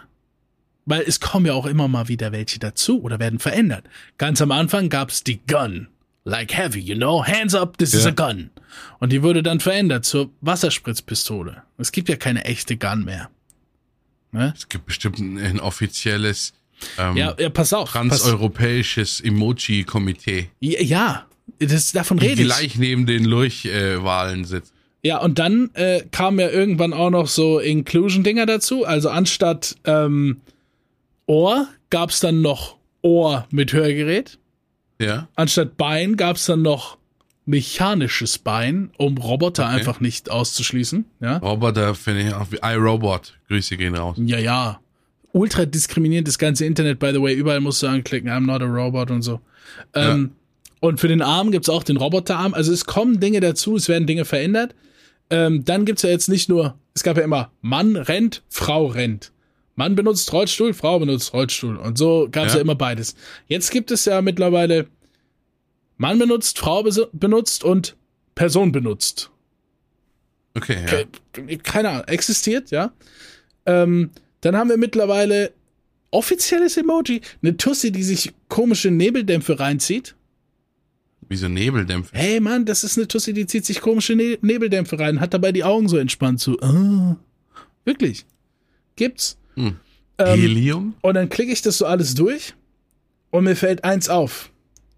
Weil es kommen ja auch immer mal wieder welche dazu oder werden verändert. Ganz am Anfang gab's die Gun. Like heavy, you know? Hands up, this ja. is a gun. Und die wurde dann verändert zur Wasserspritzpistole. Es gibt ja keine echte Gun mehr. Ne? Es gibt bestimmt ein offizielles ähm, ja, ja, pass auf. Transeuropäisches Emoji-Komitee. Ja, das, davon rede Die ich. gleich neben den Lurchwahlen sitzt. Ja, und dann äh, kamen ja irgendwann auch noch so Inclusion-Dinger dazu. Also anstatt ähm, Ohr gab's dann noch Ohr mit Hörgerät. Ja. Anstatt Bein gab's dann noch mechanisches Bein, um Roboter Okay. einfach nicht auszuschließen. Ja, Roboter finde ich auch wie iRobot. Grüße gehen raus. ja. ja. Ultra diskriminierend das ganze Internet, by the way. Überall musst du anklicken, I'm not a robot und so. Ähm, Und für den Arm gibt's auch den Roboterarm. Also es kommen Dinge dazu, es werden Dinge verändert. Ähm, dann gibt's ja jetzt nicht nur, es gab ja immer Mann rennt, Frau rennt. Mann benutzt Rollstuhl, Frau benutzt Rollstuhl. Und so gab's ja. Ja. ja immer beides. Jetzt gibt es ja mittlerweile Mann benutzt, Frau benutzt und Person benutzt. Okay, ja. Ke- Keine Ahnung, existiert, ja. Ähm, dann haben wir mittlerweile offizielles Emoji, eine Tussi, die sich komische Nebeldämpfe reinzieht. Wie so Nebeldämpfer. Hey Mann, das ist eine Tussi, die zieht sich komische ne Nebeldämpfe rein, hat dabei die Augen so entspannt so. Ah. Wirklich. Gibt's. Hm. Ähm, Helium? und dann klicke ich das so alles durch und mir fällt eins auf.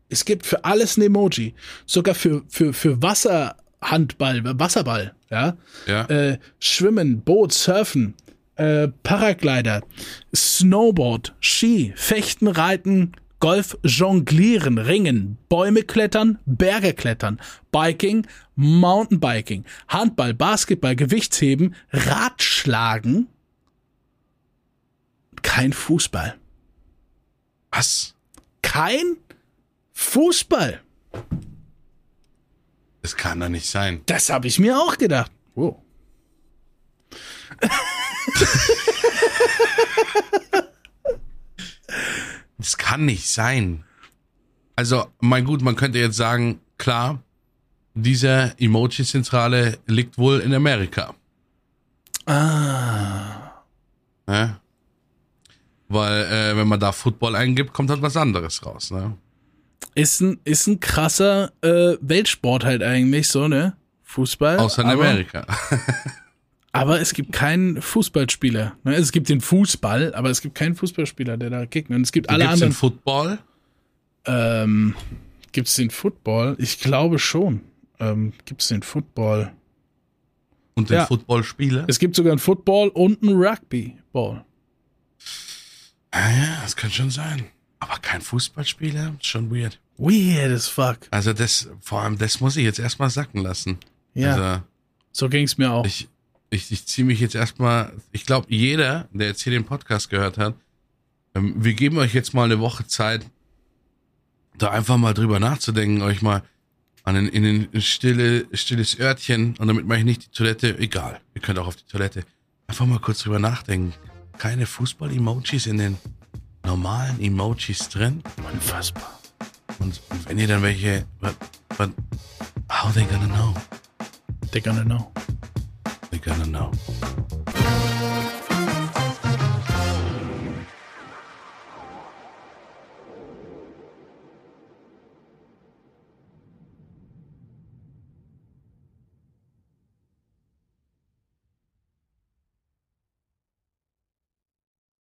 Es gibt für alles ein Emoji. Sogar für, für, für Wasserhandball, Wasserball, ja. Ja. Äh, Schwimmen, Boot, Surfen, äh, Paraglider, Snowboard, Ski, Fechten, Reiten, Golf, Jonglieren, Ringen, Bäume klettern, Berge klettern, Biking, Mountainbiking, Handball, Basketball, Gewichtsheben, Radschlagen, kein Fußball. Was? Kein Fußball. Das kann doch nicht sein. Das habe ich mir auch gedacht. Wow. Das kann nicht sein. Also, mein gut, man könnte jetzt sagen, klar, diese Emoji-Zentrale liegt wohl in Amerika. Ah. Ne? Weil, äh, wenn man da Football eingibt, kommt halt was anderes raus. Ne? Ist ein, ist ein krasser äh, Weltsport halt eigentlich so, ne? Fußball. Außer in Amerika. Aber es gibt keinen Fußballspieler. Ne? Es gibt den Fußball, aber es gibt keinen Fußballspieler, der da kickt. Und es gibt alle Gibt's den anderen. Football? Ähm, gibt es den Football? Ich glaube schon. Ähm, gibt es den Football? Und den Ja. Footballspieler? Es gibt sogar einen Football und einen Rugbyball. Ja, ja, das kann schon sein. Aber kein Fußballspieler? Schon weird. Weird as fuck. Also das, vor allem, das muss ich jetzt erstmal sacken lassen. Ja, Also so ging's mir auch. ich, ich, ich ziehe mich jetzt erstmal, ich glaube, jeder, der jetzt hier den Podcast gehört hat, ähm, wir geben euch jetzt mal eine Woche Zeit, da einfach mal drüber nachzudenken, euch mal an ein, in ein stille, stilles Örtchen, und damit mache ich nicht die Toilette, egal, ihr könnt auch auf die Toilette, einfach mal kurz drüber nachdenken. Keine Fußball-Emojis in den normalen Emojis drin? Unfassbar. Und wenn ihr dann welche, what, what, how they gonna know? They're gonna know. They gonna know.